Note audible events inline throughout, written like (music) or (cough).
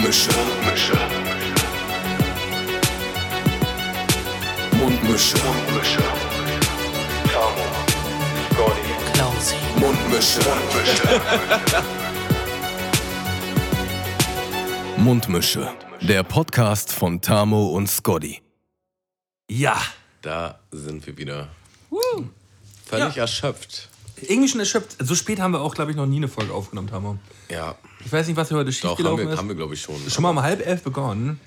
Mundmische. Mundmische. Mundmische. Mundmische. Tamo. Scotty. Klausi. Mundmische. Mundmische. Der Podcast von Tamo und Scotty. Ja, Da sind wir wieder. Völlig erschöpft. irgendwie schon erschöpft. So spät haben wir auch, glaube ich, noch nie eine Folge aufgenommen, Tamo. Ja, Ich weiß nicht, was hier heute doch, haben schiefgelaufen wir, ist. haben wir glaube ich schon. Schon mal um halb elf begonnen.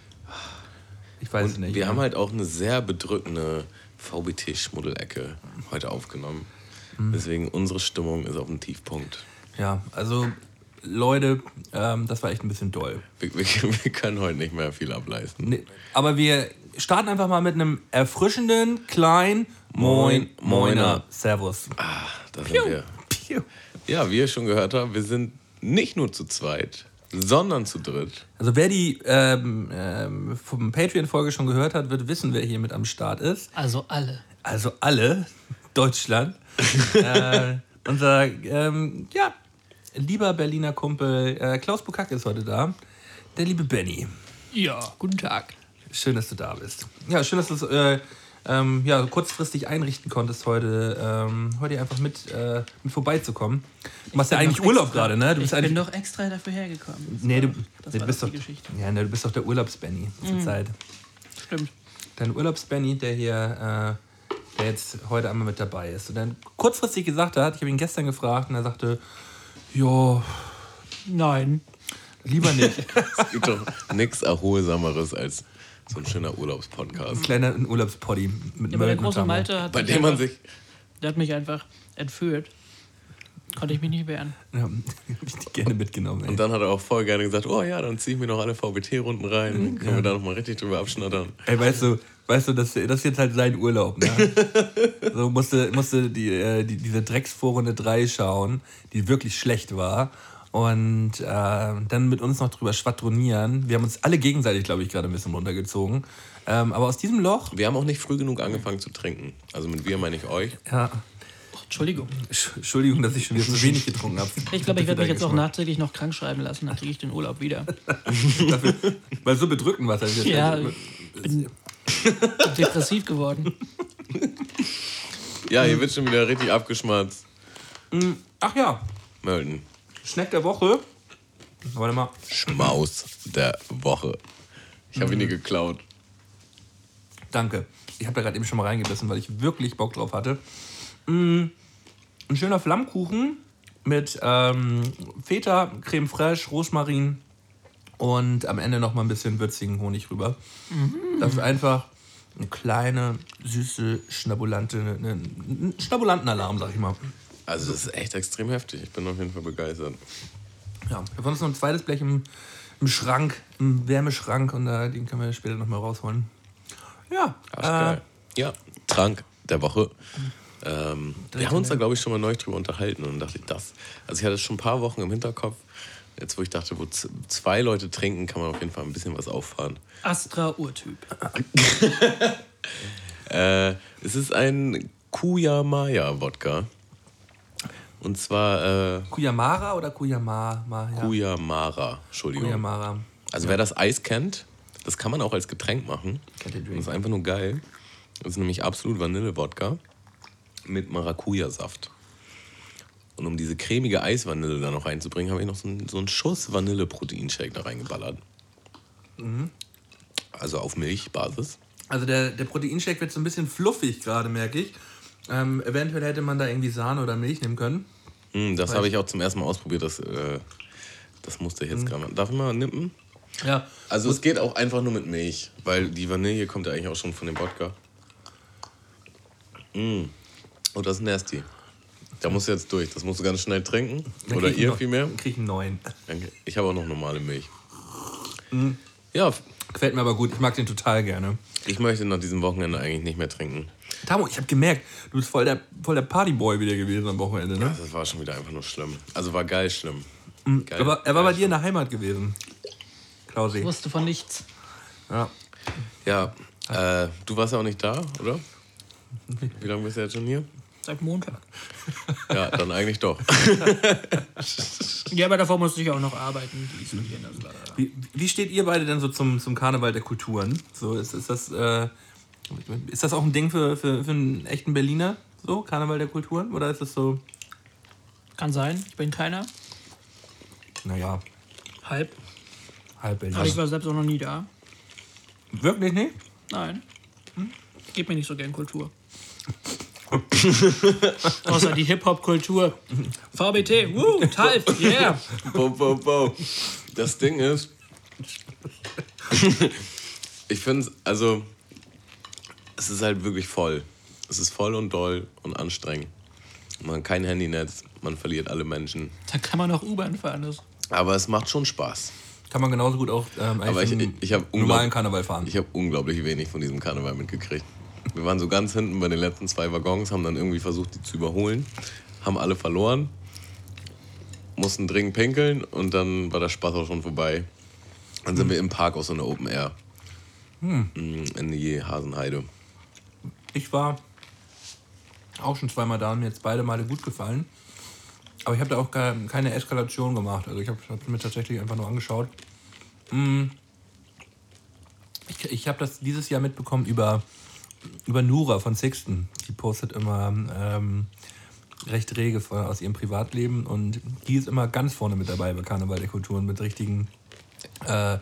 Ich weiß es nicht. Wir haben halt auch eine sehr bedrückende VBT-Schmuddelecke heute aufgenommen. Mhm. Deswegen unsere Stimmung ist auf dem Tiefpunkt. Ja, also Leute, ähm, das war echt ein bisschen doll. Wir, wir, wir können heute nicht mehr viel ableisten. Nee, aber wir starten einfach mal mit einem erfrischenden, kleinen Moin, Moiner. Servus. Ah, da sind wir. Piu. Ja, wie ihr schon gehört habt, wir sind nicht nur zu zweit, sondern zu dritt. Also wer die ähm, ähm, vom Patreon-Folge schon gehört hat, wird wissen, wer hier mit am Start ist. Also alle. Also alle, Deutschland. (laughs) äh, unser, ähm, ja, lieber Berliner Kumpel äh, Klaus Bukak ist heute da. Der liebe Benny. Ja, guten Tag. Schön, dass du da bist. Ja, schön, dass du es äh, ähm, ja, kurzfristig einrichten konntest, heute, ähm, heute einfach mit, äh, mit vorbeizukommen. Du machst ja bin eigentlich Urlaub extra- gerade, ne? Du Ich bist bin eigentlich, doch extra dafür hergekommen. nee, du, das nee, du bist doch doch, die Geschichte. ja, ne, du bist doch der Urlaubs-Benny zur Zeit. Stimmt. Dein Urlaubs-Benny, der hier, äh, der jetzt heute einmal mit dabei ist. Und dann kurzfristig gesagt hat, ich habe ihn gestern gefragt und er sagte, ja, Nein. lieber nicht. (laughs) Es gibt doch nichts Erholsameres als so ein schöner Urlaubspodcast, Kleiner Urlaubspoddy mit Ja, aber der große. Malte hat bei mich dem man einfach, sich der hat mich einfach entführt. Konnte ich mich nicht wehren. Ja, (laughs) hab ich dich gerne mitgenommen. Ey. Und dann hat er auch voll gerne gesagt, oh ja, dann zieh ich mir noch alle VBT-Runden rein, dann können wir da noch mal richtig drüber abschnattern. Ey, weißt du, weißt du, das, das ist jetzt halt sein Urlaub, ne? (laughs) so musste, musste die, äh, die, diese Drecksvorrunde 3 schauen, die wirklich schlecht war. Und äh, dann mit uns noch drüber schwadronieren. Wir haben uns alle gegenseitig, glaube ich, gerade ein bisschen runtergezogen. Ähm, aber aus diesem Loch, Wir haben auch nicht früh genug angefangen zu trinken. Also mit wir meine ich euch. ja, Oh, Entschuldigung. Sch- Entschuldigung, dass ich schon wieder zu wenig getrunken habe. Ich glaube, ich werde mich jetzt auch nachträglich noch krank schreiben lassen. Dann kriege ich den Urlaub wieder. (laughs) Weil so bedrückend war es halt. Ja, ich bin (laughs) depressiv geworden. Ja, hier wird schon wieder richtig abgeschmatzt. Ach ja, Mölden. Snack der Woche. Warte mal. Schmaus der Woche. Ich habe ihn dir geklaut. Danke. Ich habe da gerade eben schon mal reingebissen, weil ich wirklich Bock drauf hatte. Mm, ein schöner Flammkuchen mit ähm, Feta, Creme fraiche, Rosmarin und am Ende noch mal ein bisschen würzigen Honig rüber. Das ist einfach eine kleine, süße, schnabulante, eine, ein Schnabulantenalarm, sag ich mal. Also das ist echt extrem heftig. Ich bin auf jeden Fall begeistert. Ja, wir haben uns noch ein zweites Blech im, im Schrank, im Wärmeschrank und äh, den können wir später noch mal rausholen. Ja, Ach, geil. Ja, Trank der Woche. Ähm, wir haben uns da, glaube ich, schon mal neu drüber unterhalten und dachte ich, das. Also ich hatte es schon ein paar Wochen im Hinterkopf. Jetzt, wo ich dachte, wo zwei Leute trinken, kann man auf jeden Fall ein bisschen was auffahren. Astra-Urtyp. (laughs) Äh, es ist ein Kuyamaya-Wodka. Und zwar äh, Kuyamara oder Kuyama? Ma, ja. Kuyamara. Entschuldigung. Kuyamara. Also wer das Eis kennt, das kann man auch als Getränk machen. Das ist einfach nur geil. Das ist nämlich absolut Vanille-Wodka mit Maracuja-Saft. Und um diese cremige Eisvanille da noch reinzubringen, habe ich noch so einen, so einen Schuss Vanille-Proteinshake da reingeballert. Mhm. Also auf Milchbasis. Also der, der Proteinshake wird so ein bisschen fluffig gerade, merke ich. Ähm, eventuell hätte man da irgendwie Sahne oder Milch nehmen können. Mm, das habe ich auch zum ersten Mal ausprobiert. Das, äh, das musste ich jetzt gerade mal. Darf ich mal nippen? Ja. Also es geht auch einfach nur mit Milch, weil die Vanille kommt ja eigentlich auch schon von dem Wodka. Mm. Oh, das ist nasty. Da musst du jetzt durch. Das musst du ganz schnell trinken. Dann Oder ihr noch- vielmehr. Dann krieg ich einen neuen. Ich habe auch noch normale Milch. Mhm. Ja, Gefällt mir aber gut. Ich mag den total gerne. ich möchte nach diesem Wochenende eigentlich nicht mehr trinken. Tamo, ich habe gemerkt, du bist voll der, voll der Partyboy wieder gewesen am Wochenende, ne? Das war schon wieder einfach nur schlimm. Also war geil schlimm. Geil, Aber er war bei dir in der Heimat gewesen. Klausi. Ich wusste von nichts. Ja. Ja, äh, du warst ja auch nicht da, oder? Wie lange bist du jetzt schon hier? Seit Montag. Ja, dann eigentlich doch. Ja, aber davor musste ich auch noch arbeiten. Dies und jenes. Wie, wie steht ihr beide denn so zum, zum Karneval der Kulturen? So, ist, ist, das, äh, ist das auch ein Ding für, für, für einen echten Berliner? So, Karneval der Kulturen? Oder ist das so, Kann sein, ich bin keiner. naja, Halb. halb Aber ich Berliner? war selbst auch noch nie da. Wirklich nicht? Nein. Hm? Ich gebe mir nicht so gern Kultur. (laughs) Außer die Hip-Hop-Kultur. VBT, woo, Talf, yeah. Bo, bo, bo. Das Ding ist, (laughs) ich finde es, also, es ist halt wirklich voll. Es ist voll und doll und anstrengend. Man hat kein Handynetz, man verliert alle Menschen. Da kann man auch U-Bahn fahren. Das. Aber es macht schon Spaß. Kann man genauso gut auch ähm, eigentlich Aber ich, ich, ich habe normalen Karneval fahren. Ich habe unglaublich wenig von diesem Karneval mitgekriegt. Wir waren so ganz hinten bei den letzten zwei Waggons, haben dann irgendwie versucht, die zu überholen, haben alle verloren, mussten dringend pinkeln und dann war der Spaß auch schon vorbei. Dann sind wir im Park aus so einer Open Air. Mm, In die Hasenheide. Ich war auch schon zweimal da und mir jetzt beide Male gut gefallen. Aber ich habe da auch ke- keine Eskalation gemacht. Also ich habe mir tatsächlich einfach nur angeschaut. Mm. Ich, ich habe das dieses Jahr mitbekommen über, über Nura von Sixten. Die postet immer ähm, recht rege aus ihrem Privatleben und die ist immer ganz vorne mit dabei bei Karneval der Kulturen mit richtigen äh,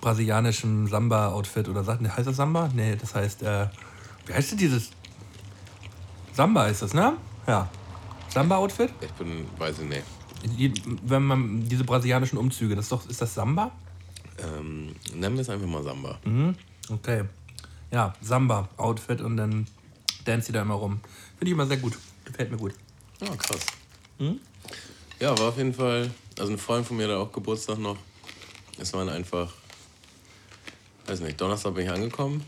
brasilianischem Samba-Outfit oder sagt, heißt das Samba? Nee, das heißt, äh, wie heißt denn dieses? Samba ist das, ne? Ja. Samba-Outfit? Ich bin, weiß ich nicht. Die- Wenn man diese brasilianischen Umzüge, das ist doch, ist das Samba? Ähm, nennen wir es einfach mal Samba. Okay. Ja, Samba-Outfit und dann dance die da immer rum. Finde ich immer sehr gut. Gefällt mir gut. Ja, krass. Ja, war auf jeden Fall. Also ein Freund von mir hat auch Geburtstag noch. Es waren einfach, weiß nicht, Donnerstag bin ich angekommen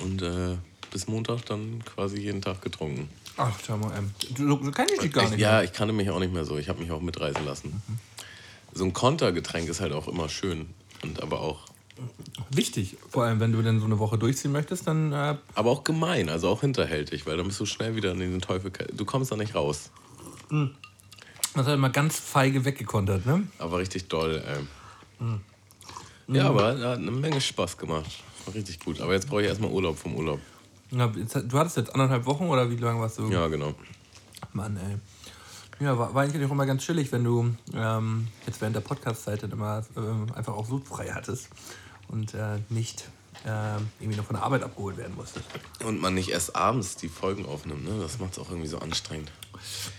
und äh, bis Montag dann quasi jeden Tag getrunken. Ach, schau mal, ähm, so, so kenne ich dich gar Ich, nicht. ja, mehr. ich kannte mich auch nicht mehr so. Ich habe mich auch mitreißen lassen. So ein Kontergetränk ist halt auch immer schön und aber auch, Wichtig. Vor allem, wenn du dann so eine Woche durchziehen möchtest, dann äh, aber auch gemein, also auch hinterhältig, weil dann bist du schnell wieder in den Teufel. Du kommst da nicht raus. das hat immer ganz feige weggekontert, ne? Aber richtig doll, ey. Ja, aber hat eine Menge Spaß gemacht. War richtig gut. Aber jetzt brauche ich erstmal Urlaub vom Urlaub. Ja, du hattest jetzt anderthalb Wochen oder wie lange warst du? Ja, genau. Mann, ey. Ja, war, war eigentlich auch immer ganz chillig, wenn du ähm, jetzt während der Podcast-Zeit dann immer ähm, einfach auch so frei hattest und äh, nicht ähm, irgendwie noch von der Arbeit abgeholt werden musstest. Und man nicht erst abends die Folgen aufnimmt, ne? Das macht es auch irgendwie so anstrengend.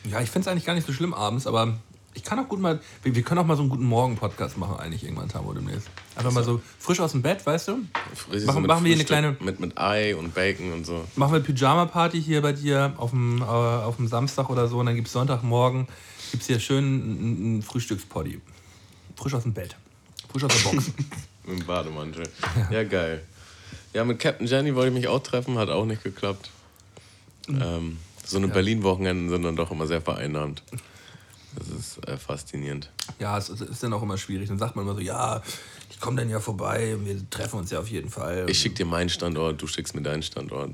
Ja, ich finde es eigentlich gar nicht so schlimm abends, aber ich kann auch gut mal, wir, wir können auch mal so einen guten Morgen-Podcast machen eigentlich irgendwann, Tamo, demnächst. Einfach mal so frisch aus dem Bett, weißt du? Richtig Machen- mit machen wir hier eine Frühstück, kleine- Mit, mit Ei und Bacon und so. Machen wir Pyjama-Party hier bei dir auf dem, äh, auf dem Samstag oder so und dann gibt es Sonntagmorgen, gibt es hier schön einen Frühstückspoddy. Frisch aus dem Bett. Frisch aus der Box. (laughs) Mit dem Bademantel. Ja. geil. Ja, mit Captain Jenny wollte ich mich auch treffen, hat auch nicht geklappt. Ähm, so eine Berlin-Wochenenden sind dann doch immer sehr vereinnahmt. Das ist äh, faszinierend. Ja, es ist- ist dann auch immer schwierig. Dann sagt man immer so, ja, ich komme dann ja vorbei und wir treffen uns ja auf jeden Fall. Ich schick dir meinen Standort, du schickst mir deinen Standort.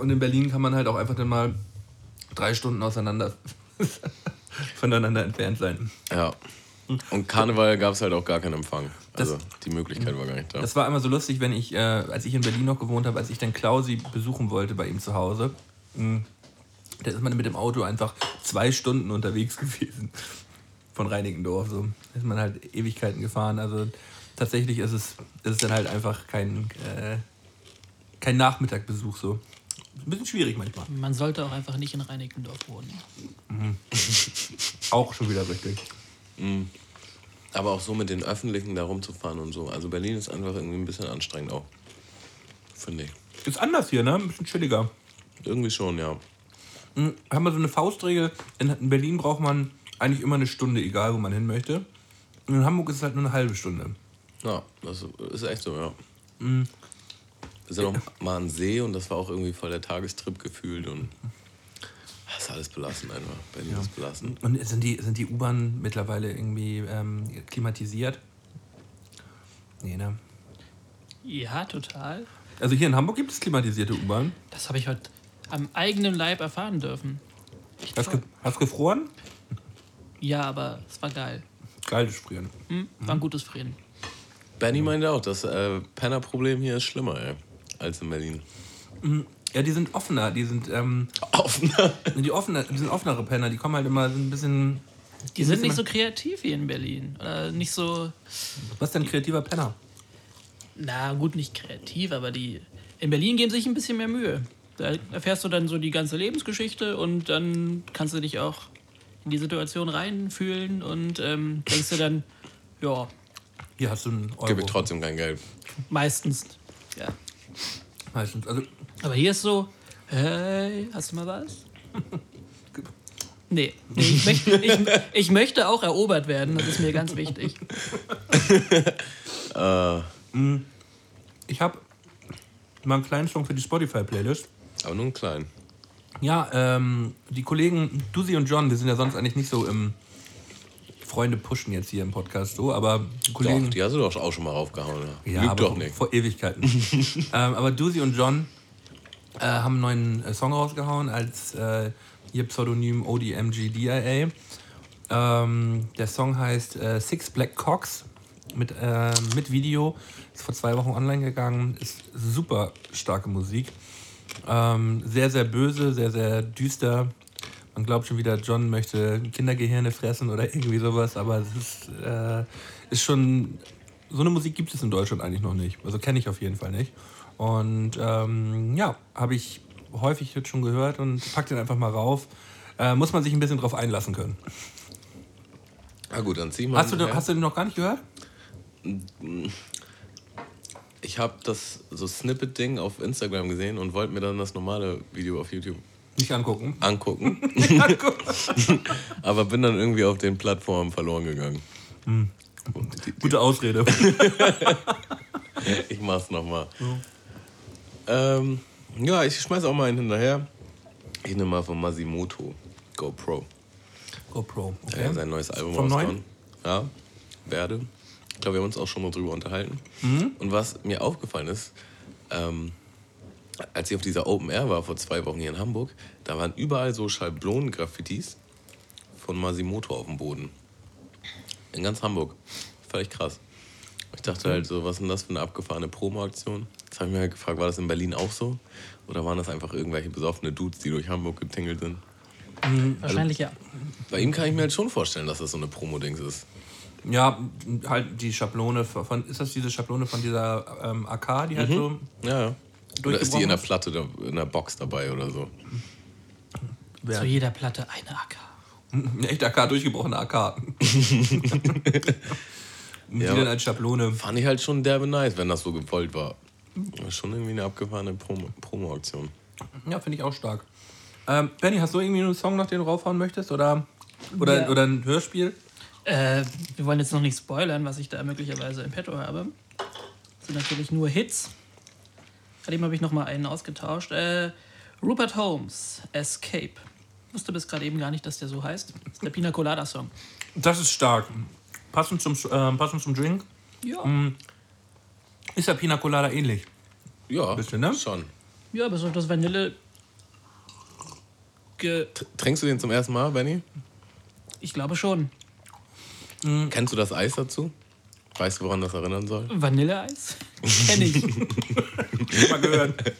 Und in Berlin kann man halt auch einfach dann mal drei Stunden auseinander (laughs) voneinander entfernt sein. Ja. Und Karneval gab es halt auch gar keinen Empfang. Also die Möglichkeit war gar nicht da. Das war immer so lustig, wenn ich, äh, als ich in Berlin noch gewohnt habe, als ich dann Klausi besuchen wollte bei ihm zu Hause. mh, Da ist man mit dem Auto einfach zwei Stunden unterwegs (laughs) gewesen. Von Reinickendorf. So. Da ist man halt Ewigkeiten gefahren. Also tatsächlich ist es, ist es dann halt einfach kein, äh, kein Nachmittagbesuch so. Ein bisschen schwierig manchmal. Man sollte auch einfach nicht in Reinickendorf wohnen. (laughs) Auch schon wieder richtig. Aber auch so mit den Öffentlichen da rumzufahren und so. Also Berlin ist einfach irgendwie ein bisschen anstrengend auch. Finde ich. Ist anders hier, ne? Ein bisschen chilliger. Irgendwie schon, ja. Hm, Haben wir so eine Faustregel. In in Berlin braucht man eigentlich immer eine Stunde, egal wo man hin möchte. Und in Hamburg ist es halt nur eine halbe Stunde. Ja, das ist echt so, ja. Wir sind auch mal an See und das war auch irgendwie voll der Tagestrip gefühlt und das ist alles belassen einfach. Berlin ist belassen. Und sind die, sind die U-Bahnen mittlerweile irgendwie ähm, klimatisiert? Nee, ne? Ja, total. Also hier in Hamburg gibt es klimatisierte U-Bahnen. Das habe ich heute am eigenen Leib erfahren dürfen. Hast, ge hast gefroren? Ja, aber es war geil. Geiles Frieren. Hm? War ein gutes Frieren. Benny meinte auch, das äh, Penner-Problem hier ist schlimmer, ey, als in Berlin. Ja, die sind offener, die sind, ähm, Offener. (laughs) die, offener, die sind offenere Penner, die kommen halt immer so ein bisschen. Die sind nicht so kreativ wie in Berlin. Oder nicht so, Was ist denn ein kreativer Penner? na gut, nicht kreativ, aber die. In Berlin geben sich ein bisschen mehr Mühe. Da erfährst du dann so die ganze Lebensgeschichte und dann kannst du dich auch in die Situation reinfühlen und ähm, denkst du dann, ja, Hier hast du einen Euro. Gebe ich trotzdem kein Geld. meistens. Ja. Meistens. Also, Aber hier ist so, hey, hast du mal was? Nee, nee ich, möchte, ich, ich möchte auch erobert werden, das ist mir ganz wichtig. (laughs) ich habe mal einen kleinen Song für die Spotify-Playlist. Aber nur einen kleinen. Ja, ähm, die Kollegen Dusi und John, wir sind ja sonst eigentlich nicht so im Freunde pushen jetzt hier im Podcast so, aber die Kollegen. Doch, die hast du doch auch schon mal raufgehauen. Ja, Ja, Lüg aber doch nicht. vor Ewigkeiten. (laughs) ähm, aber Dusi und John äh, haben einen neuen äh, Song rausgehauen als äh, ihr Pseudonym ODMGDIA. Ähm, der Song heißt äh, Six Black Cocks mit, äh, mit Video. Ist vor zwei Wochen online gegangen. Ist super starke Musik. Ähm, sehr, sehr böse, sehr, sehr düster. Man glaubt schon wieder, John möchte Kindergehirne fressen oder irgendwie sowas, aber es ist, äh, ist schon. So eine Musik gibt es in Deutschland eigentlich noch nicht. Also kenne ich auf jeden Fall nicht. Und ähm, ja, habe ich häufig jetzt schon gehört und pack den einfach mal rauf. Äh, muss man sich ein bisschen drauf einlassen können. Ah gut, dann zieh mal. Hast du, den- her. hast du den noch gar nicht gehört? Ich habe das so Snippet-Ding auf Instagram gesehen und wollte mir dann das normale Video auf YouTube Nicht angucken. angucken. (laughs) (laughs) Aber bin dann irgendwie auf den Plattformen verloren gegangen. Hm. Und die, Gute Ausrede. (laughs) ich mach's nochmal. Ähm, ja, ich schmeiß auch mal einen hinterher. Ich nehme mal von Masimoto GoPro. GoPro. Der hat sein neues Album Vom rausgehauen. Ja, werde. Ich glaube, wir haben uns auch schon mal drüber unterhalten. Mhm. Und was mir aufgefallen ist, ähm, als ich auf dieser Open Air war vor zwei Wochen hier in Hamburg, da waren überall so Schablonen-Graffitis von Masimoto auf dem Boden. In ganz Hamburg. Völlig krass. Ich dachte halt so, was ist denn das für eine abgefahrene Promo-Aktion? Jetzt habe ich mir halt gefragt, war das in Berlin auch so? Oder waren das einfach irgendwelche besoffene Dudes, die durch Hamburg getingelt sind? Wahrscheinlich ja. Bei ihm kann ich mir halt schon vorstellen, dass das so eine Promo-Dings ist. Ja, halt die Schablone von. Ist das diese Schablone von dieser ähm, AK, die halt so. Ja, ja. Oder ist die in der? Platte, in der Box dabei oder so? Zu jeder Platte eine AK. Eine (laughs) echte AK, durchgebrochene AK. die (laughs) Ja, dann aber- als Schablone. Fand ich halt schon derbe nice, wenn das so gewollt war. Schon irgendwie eine abgefahrene Promo- Promo-Aktion. Ja, finde ich auch stark. Ähm, Benny, hast du irgendwie einen Song, noch den du raufhauen möchtest? Oder, oder, Ja. oder ein Hörspiel? Äh, wir wollen jetzt noch nicht spoilern, was ich da möglicherweise im Petto habe. Das sind natürlich nur Hits. Bei dem habe ich noch mal einen ausgetauscht. Äh, Rupert Holmes, Escape. Wusste bis gerade eben gar nicht, dass der so heißt. Das ist der Pina Colada Song. Das ist stark. Passend zum, ähm, passend zum Drink. Ja, Ist der Pina Colada ähnlich? Ja, Bisschen, ne? schon. ja aber so das Vanille. Ge Trinkst du den zum ersten Mal, Benny? ich glaube schon. Kennst du das Eis dazu? Weißt du, woran das erinnern soll? Vanilleeis? (laughs) Kenn ich. Mal gehört.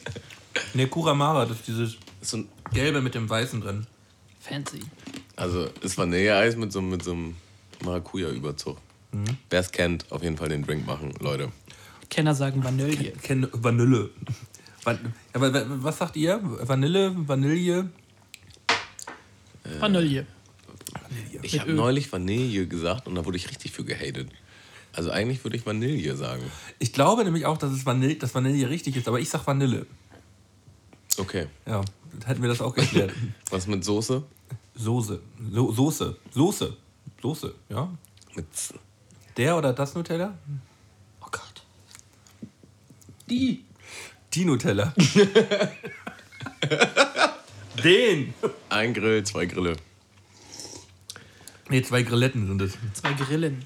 ne, Kuramara, das ist dieses Ist so ein, Gelbe mit dem Weißen drin. Fancy. also ist Vanilleeis mit so, mit so einem Maracuja-Überzug. Wer es kennt, auf jeden Fall den Drink machen, Leute. Kenner sagen Vanille. Ken Vanille. Van ja, wa- wa- was sagt ihr? Vanille, Vanille? Vanille. Ich habe neulich Vanille gesagt und da wurde ich richtig für gehatet. Also eigentlich würde ich Vanille sagen. Ich glaube nämlich auch, dass es Vanille, dass Vanille richtig ist, aber ich sag Vanille. Okay. Ja, hätten wir das auch geklärt. (laughs) Was mit Soße? Soße. So Soße. Soße. Soße, ja. Mit. Der oder das Nutella? Oh Gott. Die. Die Nutella. (laughs) Den! Ein Grill, zwei Grille. Ne, zwei Grilletten sind es. Zwei Grillen.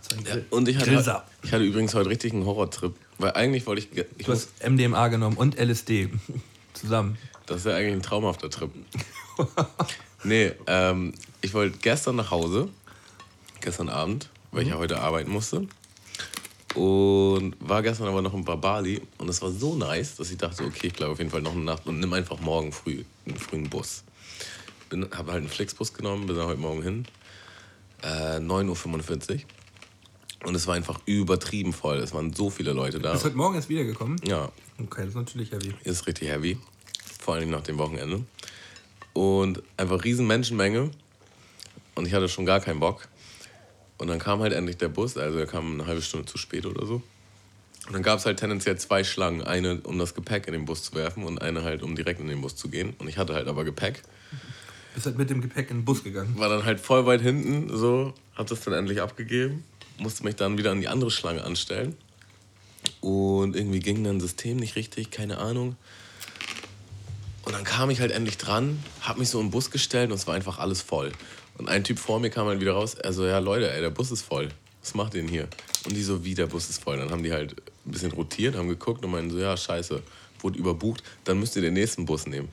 Zwei Ja, und ich hatte, ich hatte übrigens heute richtig einen Horrortrip. Weil eigentlich wollte ich. ich Du hast MDMA genommen und LSD. (laughs) Zusammen. das ist ja eigentlich ein traumhafter Trip. nee, ähm, ich wollte gestern nach Hause, gestern Abend, weil Mhm. ich ja heute arbeiten musste. Und war gestern aber noch in Bali und es war so nice, dass ich dachte, okay, ich bleibe auf jeden Fall noch eine Nacht und nimm einfach morgen früh einen frühen Bus. Bin, habe halt einen Flixbus genommen, bin da heute Morgen hin. Äh, 9.45 Uhr. Und es war einfach übertrieben voll. Es waren so viele Leute da. Bist heute Morgen erst wiedergekommen? Ja, Okay, das ist natürlich heavy. ist richtig heavy. Vor allem nach dem Wochenende. Und einfach riesen Menschenmenge. Und ich hatte schon gar keinen Bock. Und dann kam halt endlich der Bus. Also er kam eine halbe Stunde zu spät oder so. Und dann gab es halt tendenziell zwei Schlangen. Eine, um das Gepäck in den Bus zu werfen und eine halt, um direkt in den Bus zu gehen. Und ich hatte halt aber Gepäck. Bist halt mit dem Gepäck in den Bus gegangen. War dann halt voll weit hinten, so. Hab das dann endlich abgegeben. Musste mich dann wieder an die andere Schlange anstellen. Und irgendwie ging dann das System nicht richtig, keine Ahnung. Und dann kam ich halt endlich dran, hab mich so im Bus gestellt und es war einfach alles voll. Und ein Typ vor mir kam halt wieder raus, also ja Leute, ey, der Bus ist voll. Was macht ihr denn hier? Und die so, wie, der Bus ist voll. Dann haben die halt ein bisschen rotiert, haben geguckt und meinen so, ja, scheiße, wurde überbucht, dann müsst ihr den nächsten Bus nehmen.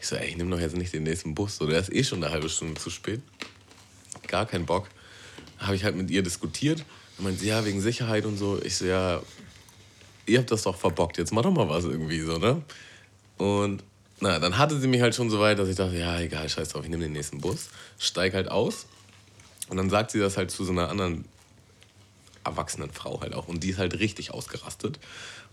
Ich so, ey, ich nehme doch jetzt nicht den nächsten Bus, so, der ist eh schon eine halbe Stunde zu spät. Gar keinen Bock. Habe ich halt mit ihr diskutiert. Und meinte, ja, wegen Sicherheit und so. Ich so, ja, ihr habt das doch verbockt, jetzt mach doch mal was irgendwie so, ne? Und na, dann hatte sie mich halt schon so weit, dass ich dachte, ja, egal, scheiß drauf, ich nehme den nächsten Bus, steig halt aus. Und dann sagt sie das halt zu so einer anderen erwachsenen Frau halt auch. Und die ist halt richtig ausgerastet.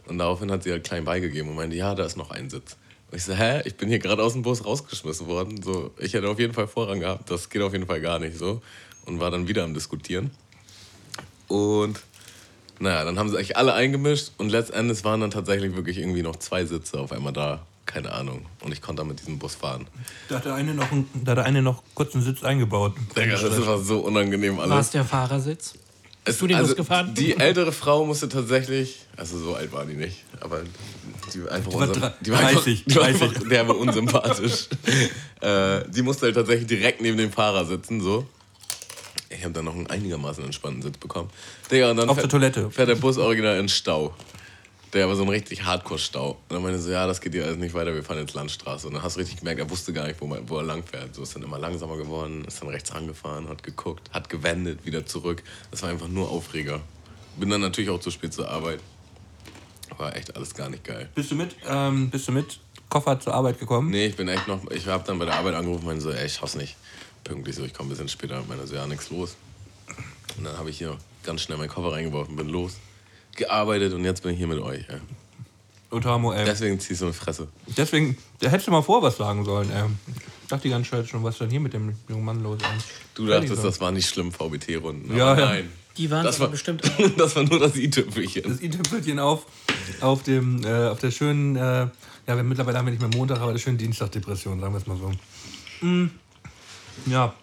Und daraufhin hat sie halt klein beigegeben und meinte, ja, da ist noch ein Sitz. Und ich so, hä, ich bin hier gerade aus dem Bus rausgeschmissen worden. So, ich hätte auf jeden Fall Vorrang gehabt, das geht auf jeden Fall gar nicht so. Und war dann wieder am Diskutieren. Und naja, dann haben sie eigentlich alle eingemischt und letztendlich waren dann tatsächlich wirklich irgendwie noch zwei Sitze auf einmal da. Keine Ahnung. Und ich konnte dann mit diesem Bus fahren. Da hat der eine noch, einen- da hat der eine noch kurz einen Sitz eingebaut. Digga, das war so unangenehm alles. War es der Fahrersitz? Es, du den Bus gefahren? Die ältere Frau musste tatsächlich, also so alt war die nicht, aber die war einfach, Die war unsympath- drei- die war einfach, 30, die war 30. einfach (laughs) der war unsympathisch. äh, die musste halt tatsächlich direkt neben dem Fahrer sitzen, so. Ich habe dann noch einen einigermaßen entspannten Sitz bekommen. Digga, und dann Auf fährt, der Toilette. fährt der Bus original in Stau. Der war so ein richtig Hardcore-Stau. Und dann meinte er so, ja, das geht hier alles nicht weiter, wir fahren jetzt Landstraße. Und dann hast du richtig gemerkt, er wusste gar nicht, wo, man, wo er lang fährt. So ist dann immer langsamer geworden, ist dann rechts rangefahren, hat geguckt, hat gewendet, wieder zurück. Das war einfach nur Aufreger. Bin dann natürlich auch zu spät zur Arbeit. War echt alles gar nicht geil. Bist du mit, ähm, bist du mit Koffer zur Arbeit gekommen? Nee, ich bin echt noch, ich habe dann bei der Arbeit angerufen und meinte so, ey, ich schaff's nicht. Pünktlich so, ich komme ein bisschen später. Meine so, ja, nichts los. Und dann habe ich hier ganz schnell meinen Koffer reingeworfen, bin los, gearbeitet und jetzt bin ich hier mit euch. Ey. Otamo, ey. Deswegen ziehst du eine Fresse. Deswegen, da hättest du mal vor was sagen sollen, ey. Ich dachte die ganze Zeit schon, was ist denn hier mit dem jungen Mann los? Ey. Du dachtest, das war nicht schlimm, VBT-Runden. Ja, aber ja. Die waren Das war- bestimmt. (laughs) Das war nur das i-Tüpfelchen. Das i-Tüpfelchen auf, auf, dem, äh, auf der schönen, äh, ja, wir, mittlerweile haben wir nicht mehr Montag, aber der schönen Dienstagdepression, sagen wir es mal so. Mm, ja.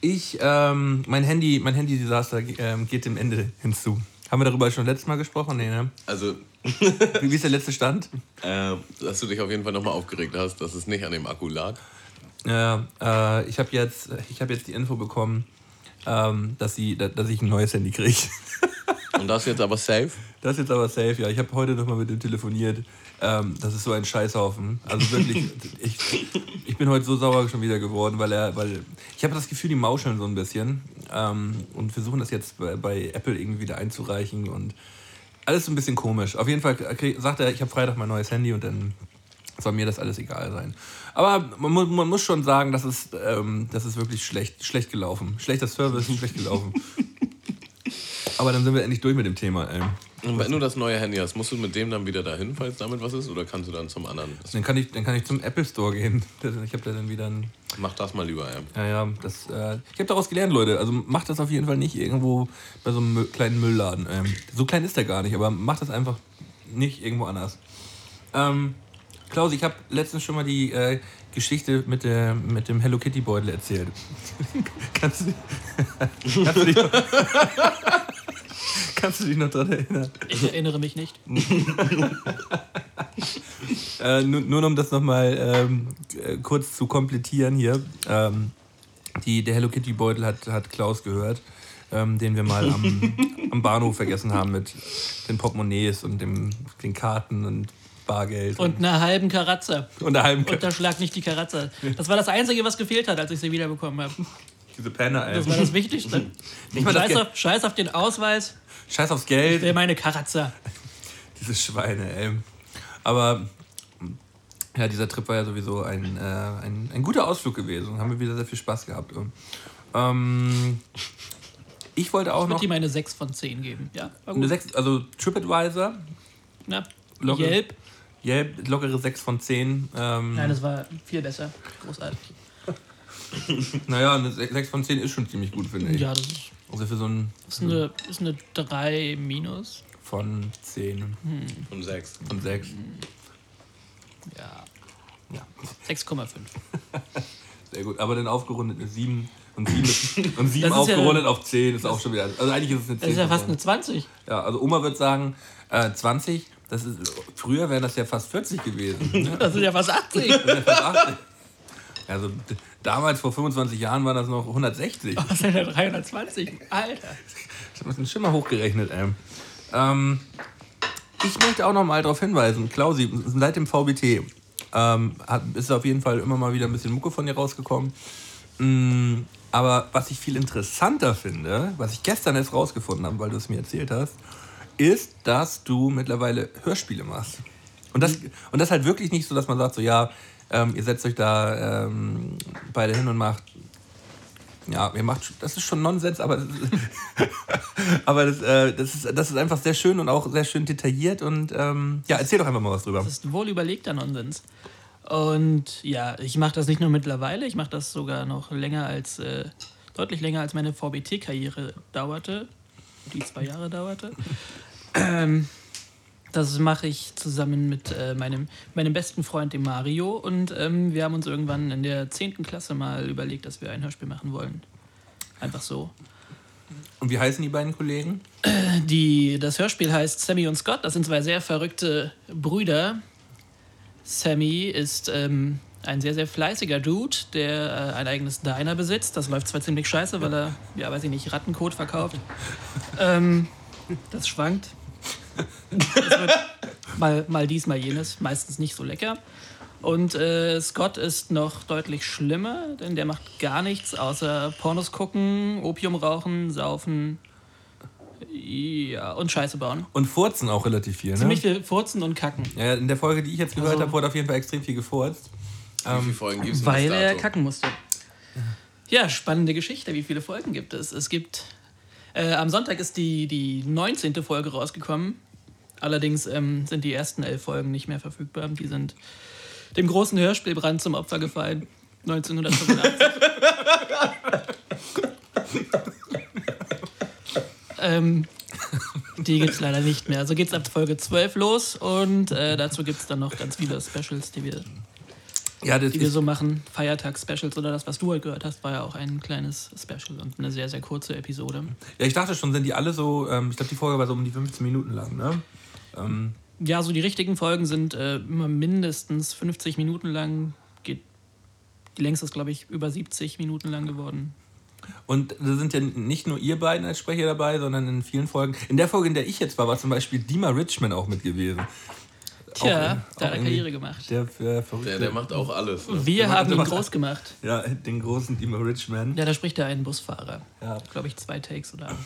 Ich, ähm, mein Handy, mein Handy-Desaster ähm, geht dem Ende hinzu. Haben wir darüber schon letztes Mal gesprochen? Nee, ne? Also, (laughs) Wie, wie ist der letzte Stand? äh, dass du dich auf jeden Fall nochmal aufgeregt hast, dass es nicht an dem Akku lag. Ja, äh, ich habe jetzt, ich hab jetzt die Info bekommen, ähm, dass, sie, da- dass ich ein neues Handy kriege. (laughs) Und das jetzt aber safe. Das ist jetzt aber safe, ja. Ich habe heute noch mal mit ihm telefoniert. Ähm, das ist so ein Scheißhaufen. Also wirklich, (laughs) ich, ich bin heute so sauer schon wieder geworden, weil er, weil ich habe das Gefühl, die mauscheln so ein bisschen ähm, und versuchen das jetzt bei, bei Apple irgendwie wieder einzureichen und alles so ein bisschen komisch. Auf jeden Fall krieg, sagt er, ich habe Freitag mein neues Handy und dann soll mir das alles egal sein. Aber man, mu- man muss schon sagen, das ist, ähm, das ist wirklich schlecht, schlecht gelaufen. Schlechter Service, (laughs) schlecht gelaufen. Aber dann sind wir endlich durch mit dem Thema. Ey. Und wenn du das neue Handy hast, musst du mit dem dann wieder dahin, falls damit was ist? Oder kannst du dann zum anderen? Dann kann ich, dann kann ich zum Apple Store gehen. (laughs) Ich habe da dann wieder ein. Mach das mal lieber, ey. Ja, ja, das, äh, ich habe daraus gelernt, Leute. Also macht das auf jeden Fall nicht irgendwo bei so einem Mü- kleinen Müllladen. Ähm, so klein ist der gar nicht, aber macht das einfach nicht irgendwo anders. Ähm, Klaus, ich habe letztens schon mal die äh, Geschichte mit, der, mit dem Hello Kitty Beutel erzählt. (laughs) kannst, du, (laughs) kannst, du dich noch, (laughs) kannst du dich noch daran erinnern? Ich erinnere mich nicht. Äh, nur, nur um das nochmal ähm, äh, kurz zu komplettieren hier. Ähm, die, der Hello Kitty Beutel hat, hat Klaus gehört, ähm, den wir mal am, am Bahnhof vergessen haben mit den Portemonnaies und dem, den Karten und Bargeld Und einer halben Karatze. und einer halben Ka Unterschlag nicht die Karatze. Das war das Einzige, was gefehlt hat, als ich sie wiederbekommen habe. diese Penner, ey. Das war das Wichtigste. (laughs) Nicht mal das Scheiß Geld. auf, Scheiß auf den Ausweis, Scheiß aufs ich will Geld. meine Karatze. (laughs) Diese Schweine, ey. Aber ja, dieser Trip war ja sowieso ein, äh, ein, ein guter Ausflug gewesen. Haben wir wieder sehr viel Spaß gehabt. Ähm, ich wollte auch Ich würde noch ihm eine 6 von 10 geben. Ja, war eine gut. 6, also TripAdvisor, Na. Yelp. Yelp, lockere 6 von 10. Ähm, Nein, das war viel besser. Großartig. (laughs) naja, eine 6 von 10 ist schon ziemlich gut, finde ich. Ja, das ist, Also für so ein ist, eine, ist eine 3 minus. von 10 Und sechs. von 6. Ja, Ja, 6,5. (laughs) sehr gut. Aber dann aufgerundet eine 7 und 7, ist- (laughs) und 7 Das ist ja- aufgerundet auf 10 ist auch schon wieder. Also eigentlich ist es eine 10. Das ist ja von fast 10. eine 20. Ja, also Oma wird sagen, äh, 20, das ist, früher wären das ja fast 40 gewesen. Ne? Das sind ja fast 80. Das ist ja fast 80. Also damals, vor 25 Jahren, waren das noch 160. Was sind denn 320? Alter. Ich habe den Schimmer hochgerechnet, ey. Ähm, ich möchte auch noch mal darauf hinweisen, Klausi, seit dem VBT ähm, hat, ist auf jeden Fall immer mal wieder ein bisschen Mucke von dir rausgekommen. Mm, aber was ich viel interessanter finde, was ich gestern erst rausgefunden habe, weil du es mir erzählt hast, ist, dass du mittlerweile Hörspiele machst. Und das, und das halt wirklich nicht so, dass man sagt, so ja, ähm, ihr setzt euch da ähm, beide hin und macht ja, ihr macht, das ist schon Nonsens, aber, (laughs) aber das, äh, das, ist, das ist einfach sehr schön und auch sehr schön detailliert. Und ähm, ja, erzähl doch einfach mal was drüber. Das ist wohl überlegter Nonsens. Und ja, ich mache das nicht nur mittlerweile, ich mache das sogar noch länger als, äh, deutlich länger als meine VBT-Karriere dauerte, die zwei Jahre dauerte. Ähm, das mache ich zusammen mit äh, meinem, meinem besten Freund, dem Mario. Und ähm, wir haben uns irgendwann in der 10. Klasse mal überlegt, dass wir ein Hörspiel machen wollen. Einfach so. Und wie heißen die beiden Kollegen? Die, das Hörspiel heißt Sammy und Scott. Das sind zwei sehr verrückte Brüder. Sammy ist ähm, ein sehr, sehr fleißiger Dude, der äh, ein eigenes Diner besitzt. Das läuft zwar ziemlich scheiße, weil er, ja, weiß ich nicht, Rattenkot verkauft. (laughs) ähm, das schwankt. Mal, mal dies, mal jenes. Meistens nicht so lecker. Und äh, Scott ist noch deutlich schlimmer, denn der macht gar nichts außer Pornos gucken, Opium rauchen, saufen, ja, und Scheiße bauen. Und furzen auch relativ viel, ne? Ziemlich viel Furzen und Kacken. Ja, in der Folge, die ich jetzt gehört Also- habe, wurde auf jeden Fall extrem viel gefurzt. Wie viele Folgen gibt es Weil er kacken musste. Ja, spannende Geschichte. Wie viele Folgen gibt es? Es gibt. Äh, am Sonntag ist die, die 19. Folge rausgekommen. Allerdings ähm, sind die ersten elf Folgen nicht mehr verfügbar. Die sind dem großen Hörspielbrand zum Opfer gefallen. 1985. (laughs) ähm, die gibt es leider nicht mehr. Also geht es ab Folge 12 los und äh, dazu gibt es dann noch ganz viele Specials, die wir Ja, das die wir so machen, Feiertags-Specials oder das, was du heute gehört hast, war ja auch ein kleines Special und eine sehr, sehr kurze Episode. ja, ich dachte schon, sind die alle so, ähm, ich glaube, die Folge war so um die 15 Minuten lang, ne? Ähm, Ja, so die richtigen Folgen sind äh, immer mindestens 50 Minuten lang. Geht, die längste ist, glaube ich, über 70 Minuten lang geworden. Und da sind ja nicht nur ihr beiden als Sprecher dabei, sondern in vielen Folgen. In der Folge, in der ich jetzt war, war zum Beispiel Dima Richmond auch mit gewesen. Tja, Auch da hat er Karriere gemacht. Der, der verrückte. Der, der macht auch alles. Ne? Wir macht- haben der ihn groß gemacht. Ja, den großen Dima Richmond. Ja, da spricht er einen Busfahrer. Ja. Glaube ich, zwei Takes oder.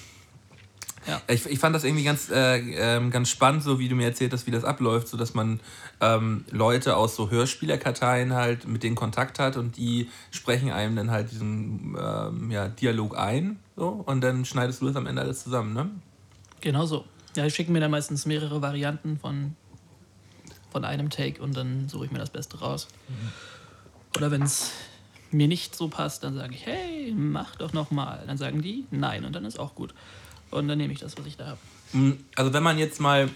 Ich, ich fand das irgendwie ganz, äh, ähm, ganz spannend, so wie du mir erzählt hast, wie das abläuft, so dass man ähm, Leute aus so Hörspielerkarteien halt mit denen Kontakt hat und die sprechen einem dann halt diesen ähm, ja, Dialog ein so, und dann schneidest du das am Ende alles zusammen, ne? Genau so. Ja, die schicken mir dann meistens mehrere Varianten von, von einem Take und dann suche ich mir das Beste raus. Oder wenn es mir nicht so passt, dann sage ich, hey, mach doch nochmal. Dann sagen die, nein, und dann ist auch gut. Und dann nehme ich das, was ich da habe. Mm, Also wenn man jetzt mal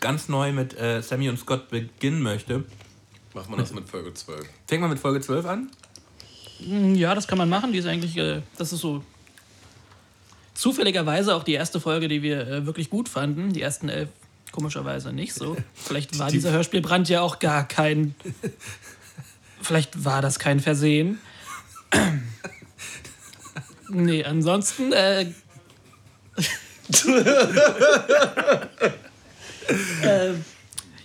ganz neu mit äh, Sammy und Scott beginnen möchte, Macht man das mit Folge 12. fängt man mit Folge 12 an? Mm, Ja, das kann man machen. Die ist eigentlich, äh, das ist so zufälligerweise auch die erste Folge, die wir äh, wirklich gut fanden. Die ersten elf komischerweise nicht so. (laughs) Vielleicht war dieser Hörspielbrand ja auch gar kein. (laughs) Vielleicht war das kein Versehen. (laughs) nee, ansonsten. Äh, äh,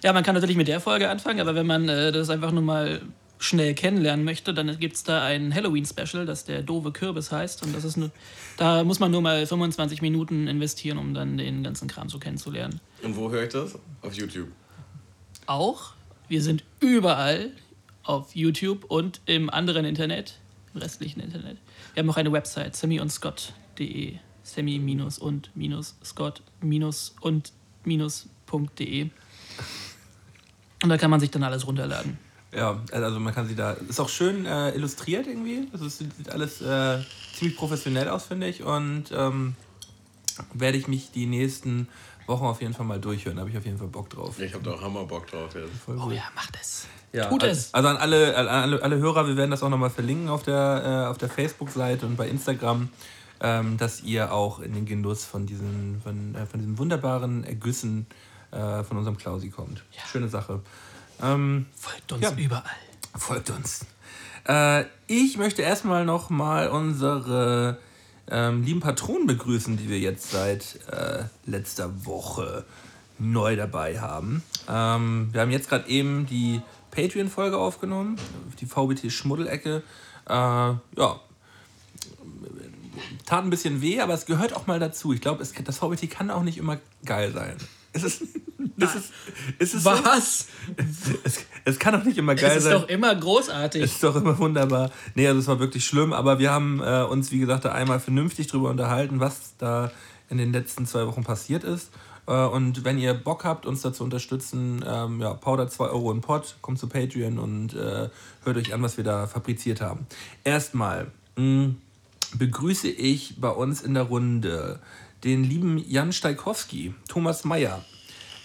Ja, man kann natürlich mit der Folge anfangen, aber wenn man äh, das einfach nur mal schnell kennenlernen möchte, dann gibt es da ein Halloween-Special, das der doofe Kürbis heißt. Und das ist nur, da muss man nur mal 25 Minuten investieren, um dann den ganzen Kram so kennenzulernen. Und wo höre ich das? Auf YouTube. Auch, wir sind überall auf YouTube und im anderen Internet, im restlichen Internet. Wir haben auch eine Website, semiundscott.de. Semi minus und minus Scott minus und minus.de. Und da kann man sich dann alles runterladen. Ja, also man kann sie da. Ist auch schön äh, illustriert irgendwie. Also es sieht alles äh, ziemlich professionell aus, finde ich. Und ähm, werde ich mich die nächsten Wochen auf jeden Fall mal durchhören. Da habe ich auf jeden Fall Bock drauf. Ich habe da auch Hammer Bock drauf jetzt. Oh ja, macht es. Ja, Tut also, es. Also an alle, an alle, alle Hörer, wir werden das auch nochmal verlinken auf der, äh, auf der Facebook-Seite und bei Instagram, ähm, dass ihr auch in den Genuss von diesen, von, äh, von diesen wunderbaren Ergüssen äh, von unserem Klausi kommt. Schöne Sache. Ähm, Folgt uns Ja. überall. folgt uns. Äh, ich möchte erstmal noch mal unsere ähm, lieben Patronen begrüßen, die wir jetzt seit äh, letzter Woche neu dabei haben. Ähm, wir haben jetzt gerade eben die Patreon-Folge aufgenommen, die VBT-Schmuddelecke. Äh, ja, tat ein bisschen weh, aber es gehört auch mal dazu. Ich glaube, das VBT kann auch nicht immer geil sein. Ist es, ist es, ist es so? Was? Es, es kann auch nicht immer geil Es ist sein. doch immer großartig. Ist doch immer wunderbar. Nee, also es war wirklich schlimm, aber wir haben äh, uns, wie gesagt, da einmal vernünftig drüber unterhalten, was da in den letzten zwei Wochen passiert ist. Äh, und wenn ihr Bock habt, uns da zu unterstützen, ähm, ja, Powder 2 Euro im Pot, kommt zu Patreon und äh, hört euch an, was wir da fabriziert haben. Erstmal mh, begrüße ich bei uns in der Runde den lieben Jan Steikowski, Thomas Meyer,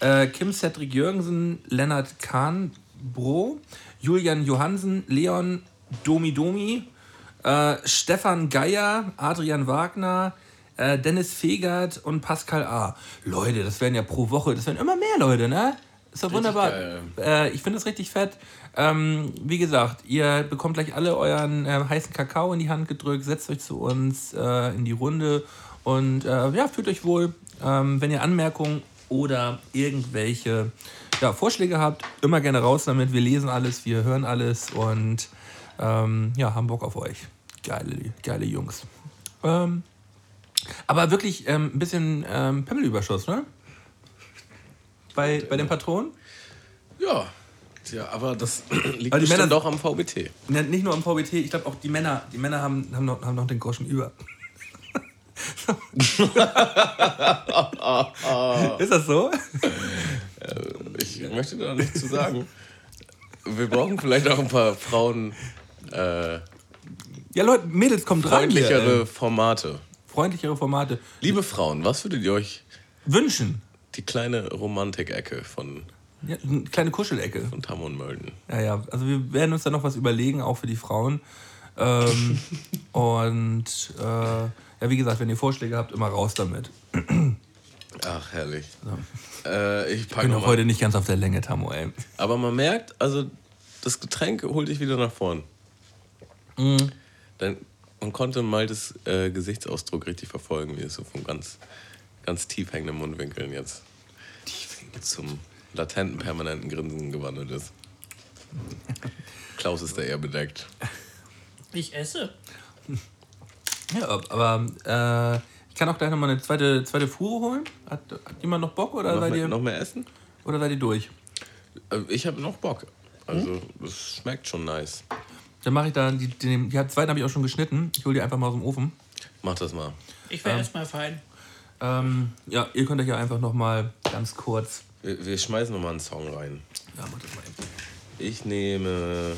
äh, Kim Cedric Jürgensen, Lennart Kahn, Bro, Julian Johansen, Leon Domi Domi, äh, Stefan Geier, Adrian Wagner, äh, Dennis Fegert und Pascal A. Leute, das werden ja pro Woche, das werden immer mehr Leute, ne? Ist doch wunderbar. Äh, ich finde es richtig fett. Ähm, wie gesagt, ihr bekommt gleich alle euren äh, heißen Kakao in die Hand gedrückt, setzt euch zu uns äh, in die Runde und äh, ja, fühlt euch wohl. Ähm, wenn ihr Anmerkungen oder irgendwelche ja, Vorschläge habt, immer gerne raus damit. Wir lesen alles, wir hören alles und ähm, ja, haben Bock auf euch. Geile, geile Jungs. Ähm, aber wirklich ähm, ein bisschen ähm, Pimmelüberschuss, ne? Bei, bei den Patronen? Ja. Tja, aber das (clears throat) liegt Aber die Männer- doch am VBT. Ja, nicht nur am VBT, ich glaube auch die Männer, die Männer haben, haben, noch, haben noch den Groschen über. (laughs) Ist das so? Ich möchte da nichts zu sagen. Wir brauchen vielleicht auch ein paar Frauen äh, Ja, Leute, Mädels, kommt rein. Freundlichere. Formate. freundlichere Formate. Liebe Frauen, was würdet ihr euch Wünschen. die kleine Romantik-Ecke von, Ja, eine kleine Kuschelecke. von Tam und Mölden? Ja, ja. Also wir werden uns da noch was überlegen, auch für die Frauen. Ähm, (laughs) und äh, ja, wie gesagt, wenn ihr Vorschläge habt, immer raus damit. Ach, herrlich. Äh, ich Ich bin noch auch mal. heute nicht ganz auf der Länge, Tammo, ey. Aber man merkt, also das Getränk holt dich wieder nach vorn. Mhm. Dann, man konnte Maltes äh, Gesichtsausdruck richtig verfolgen, wie es so von ganz, ganz tief hängenden Mundwinkeln jetzt zum latenten, permanenten Grinsen gewandelt ist. (laughs) Klaus ist da eher bedeckt. Ich esse. Ja, aber äh, ich kann auch gleich nochmal eine zweite, zweite Fuhre holen. Hat, hat jemand noch Bock oder Noch seid, mehr, ihr, noch mehr essen? oder seid ihr durch? Äh, Ich habe noch Bock. Also, es schmeckt schon nice. Dann mache ich da, die, die, die zweiten habe ich auch schon geschnitten. Ich hole die einfach mal aus dem Ofen. Mach das mal. Ich wäre erstmal fein. Ähm, ja, ihr könnt euch ja einfach nochmal ganz kurz. Wir, wir schmeißen nochmal einen Song rein. Ja, mach das mal eben. Ich nehme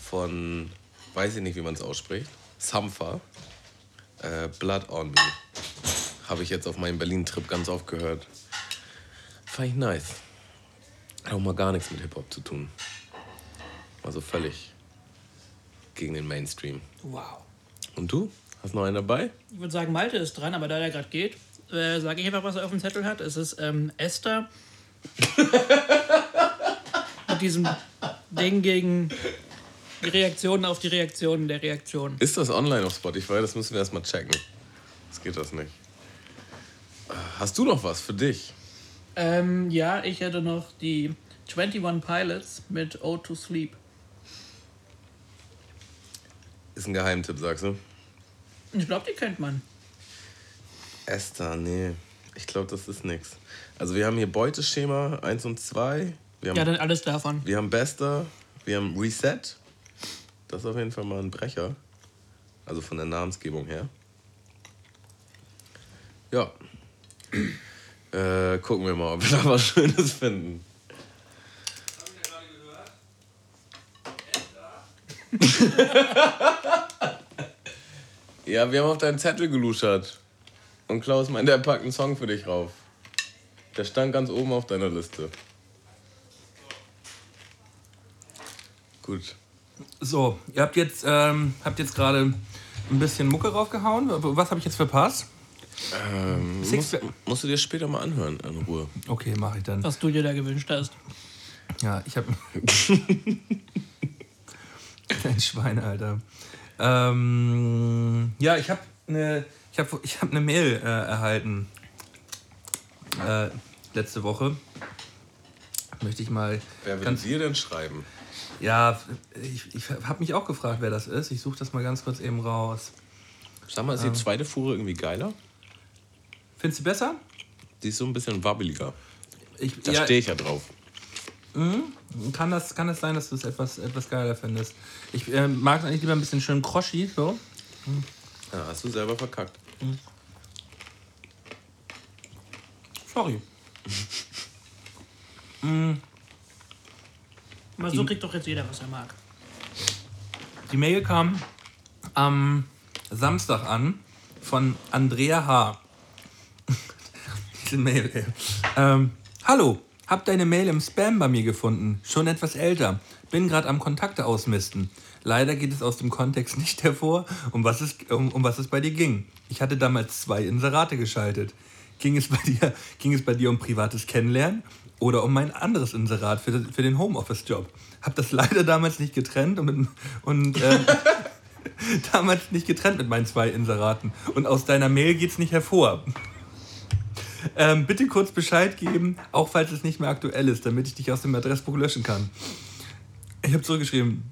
von, weiß ich nicht, wie man es ausspricht, Sampha, äh, Blood on Me. Habe ich jetzt auf meinem Berlin-Trip ganz oft gehört. Fand ich nice. Hat auch mal gar nichts mit Hip-Hop zu tun. Also völlig gegen den Mainstream. Wow. Und du? Hast noch einen dabei? Ich würde sagen, Malte ist dran, aber da der gerade geht, äh, sage ich einfach, was er auf dem Zettel hat. Es ist ähm, Esther. (laughs) Mit diesem Ding gegen die Reaktionen auf die Reaktionen der Reaktionen. Ist das online auf Spotify? Das müssen wir erstmal checken. Das geht das nicht. Hast du noch was für dich? Ähm, ja, ich hätte noch die 21 Pilots mit O to Sleep. Ist ein Geheimtipp, sagst du? Ich glaube, die kennt man. Esther, nee. Ich glaube, das ist nix. Also wir haben hier Beuteschema 1 und 2. Wir haben, Ja, dann alles davon. wir haben Bester. Wir haben Reset. Das ist auf jeden Fall mal ein Brecher. Also von der Namensgebung her. Ja. Äh, gucken wir mal, ob wir da was Schönes finden. Ja, wir haben auf deinen Zettel geluschert. Und Klaus meinte, er packt einen Song für dich rauf. Der stand ganz oben auf deiner Liste. Gut. So, ihr habt jetzt, ähm, habt jetzt gerade ein bisschen Mucke raufgehauen. Was habe ich jetzt verpasst? Ähm, musst, musst du dir später mal anhören, in Ruhe. Okay, mache ich dann. Was du dir da gewünscht hast. Ja, ich habe. (laughs) Ein Schwein, Alter. Ähm, ja, ich habe eine ich hab, ich hab ne Mail äh, erhalten. Äh, letzte Woche. Möchte ich mal. Wer will ganz, dir denn schreiben? Ja, ich, ich habe mich auch gefragt, wer das ist. Ich suche das mal ganz kurz eben raus. Sag mal, ist die zweite Fuhre irgendwie geiler? Findest du besser? Die ist so ein bisschen wabbeliger. Ich, Da ja, stehe ich ja drauf. kann, das, kann das sein, dass du es etwas, etwas geiler findest? Ich äh, mag es eigentlich lieber ein bisschen schön croshy, so. Ja, hast du selber verkackt. Sorry. (laughs) Aber so kriegt doch jetzt jeder, was er mag. Die Mail kam am Samstag an von Andrea H. (laughs) Diese Mail, ey. Ähm, Hallo, hab deine Mail im Spam bei mir gefunden. Schon etwas älter. Bin gerade am Kontakte ausmisten. Leider geht es aus dem Kontext (laughs) nicht hervor, um was, es, um, um was es bei dir ging. Ich hatte damals zwei Inserate geschaltet. Ging es bei dir, ging es bei dir um privates Kennenlernen oder um mein anderes Inserat für, für den Homeoffice-Job? Hab das leider damals nicht getrennt und, mit, und äh, (laughs) damals nicht getrennt mit meinen zwei Inseraten. Und aus deiner Mail geht's nicht hervor. Ähm, bitte kurz Bescheid geben, auch falls es nicht mehr aktuell ist, damit ich dich aus dem Adressbuch löschen kann. Ich habe zurückgeschrieben.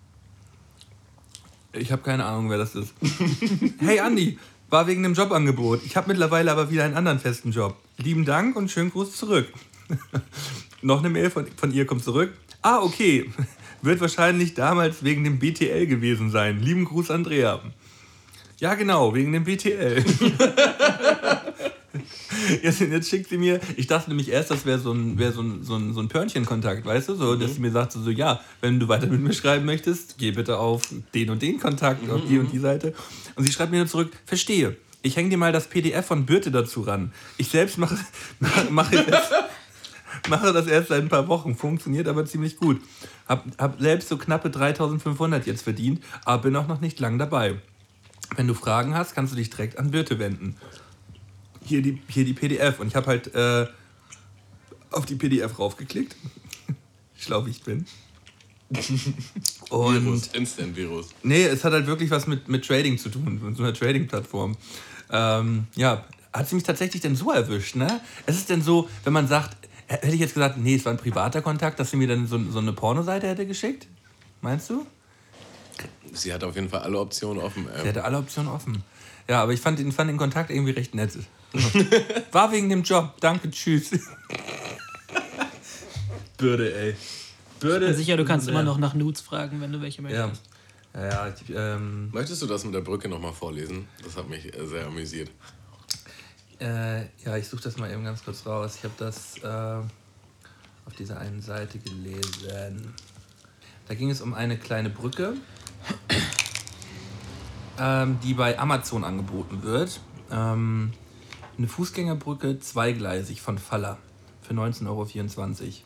Ich habe keine Ahnung, wer das ist. (laughs) hey Andi, war wegen dem Jobangebot. Ich habe mittlerweile aber wieder einen anderen festen Job. Lieben Dank und schönen Gruß zurück. (laughs) Noch eine Mail von, von ihr kommt zurück. Ah, okay. (laughs) Wird wahrscheinlich damals wegen dem BTL gewesen sein. Lieben Gruß, Andrea. Ja, genau, wegen dem BTL. (laughs) Jetzt, jetzt schickt sie mir, ich dachte nämlich erst, das wäre so ein, wär so ein, so ein, so ein Pörnchenkontakt, weißt du? So, dass sie mir sagte, so, ja, wenn du weiter mit mir schreiben möchtest, geh bitte auf den und den Kontakt, auf die und die Seite. Und sie schreibt mir nur zurück, verstehe. Ich hänge dir mal das PDF von Birte dazu ran. Ich selbst mache, mache, mache, das, mache das erst seit ein paar Wochen, funktioniert aber ziemlich gut. Hab, hab selbst so knappe 3500 jetzt verdient, aber bin auch noch nicht lang dabei. Wenn du Fragen hast, kannst du dich direkt an Birte wenden hier die, hier die PDF. Und ich habe halt äh, auf die PDF raufgeklickt. (laughs) Schlau wie ich bin. Und Virus, Instant-Virus. nee, es hat halt wirklich was mit, mit Trading zu tun, mit so einer Trading-Plattform. Ähm, ja, hat sie mich tatsächlich denn so erwischt, ne? Es ist denn so, wenn man sagt, hätte ich jetzt gesagt, nee, es war ein privater Kontakt, dass sie mir dann so, so eine Pornoseite hätte geschickt? Meinst du? Sie hat auf jeden Fall alle Optionen offen. Der Ey. hatte alle Optionen offen. Ja, aber ich fand den, fand den Kontakt irgendwie recht nett. (laughs) War wegen dem Job. Danke, tschüss. (laughs) Bürde, ey. Bürde. Bin sicher, du kannst Ja. immer noch nach Nudes fragen, wenn du welche möchtest. Ja, ja ich, ähm, Möchtest du das mit der Brücke nochmal vorlesen? Das hat mich äh, sehr amüsiert. Äh, ja, ich suche das mal eben ganz kurz raus. Ich habe das äh, auf dieser einen Seite gelesen. Da ging es um eine kleine Brücke, ähm, die bei Amazon angeboten wird. Ähm, eine Fußgängerbrücke, zweigleisig von Faller für 19,24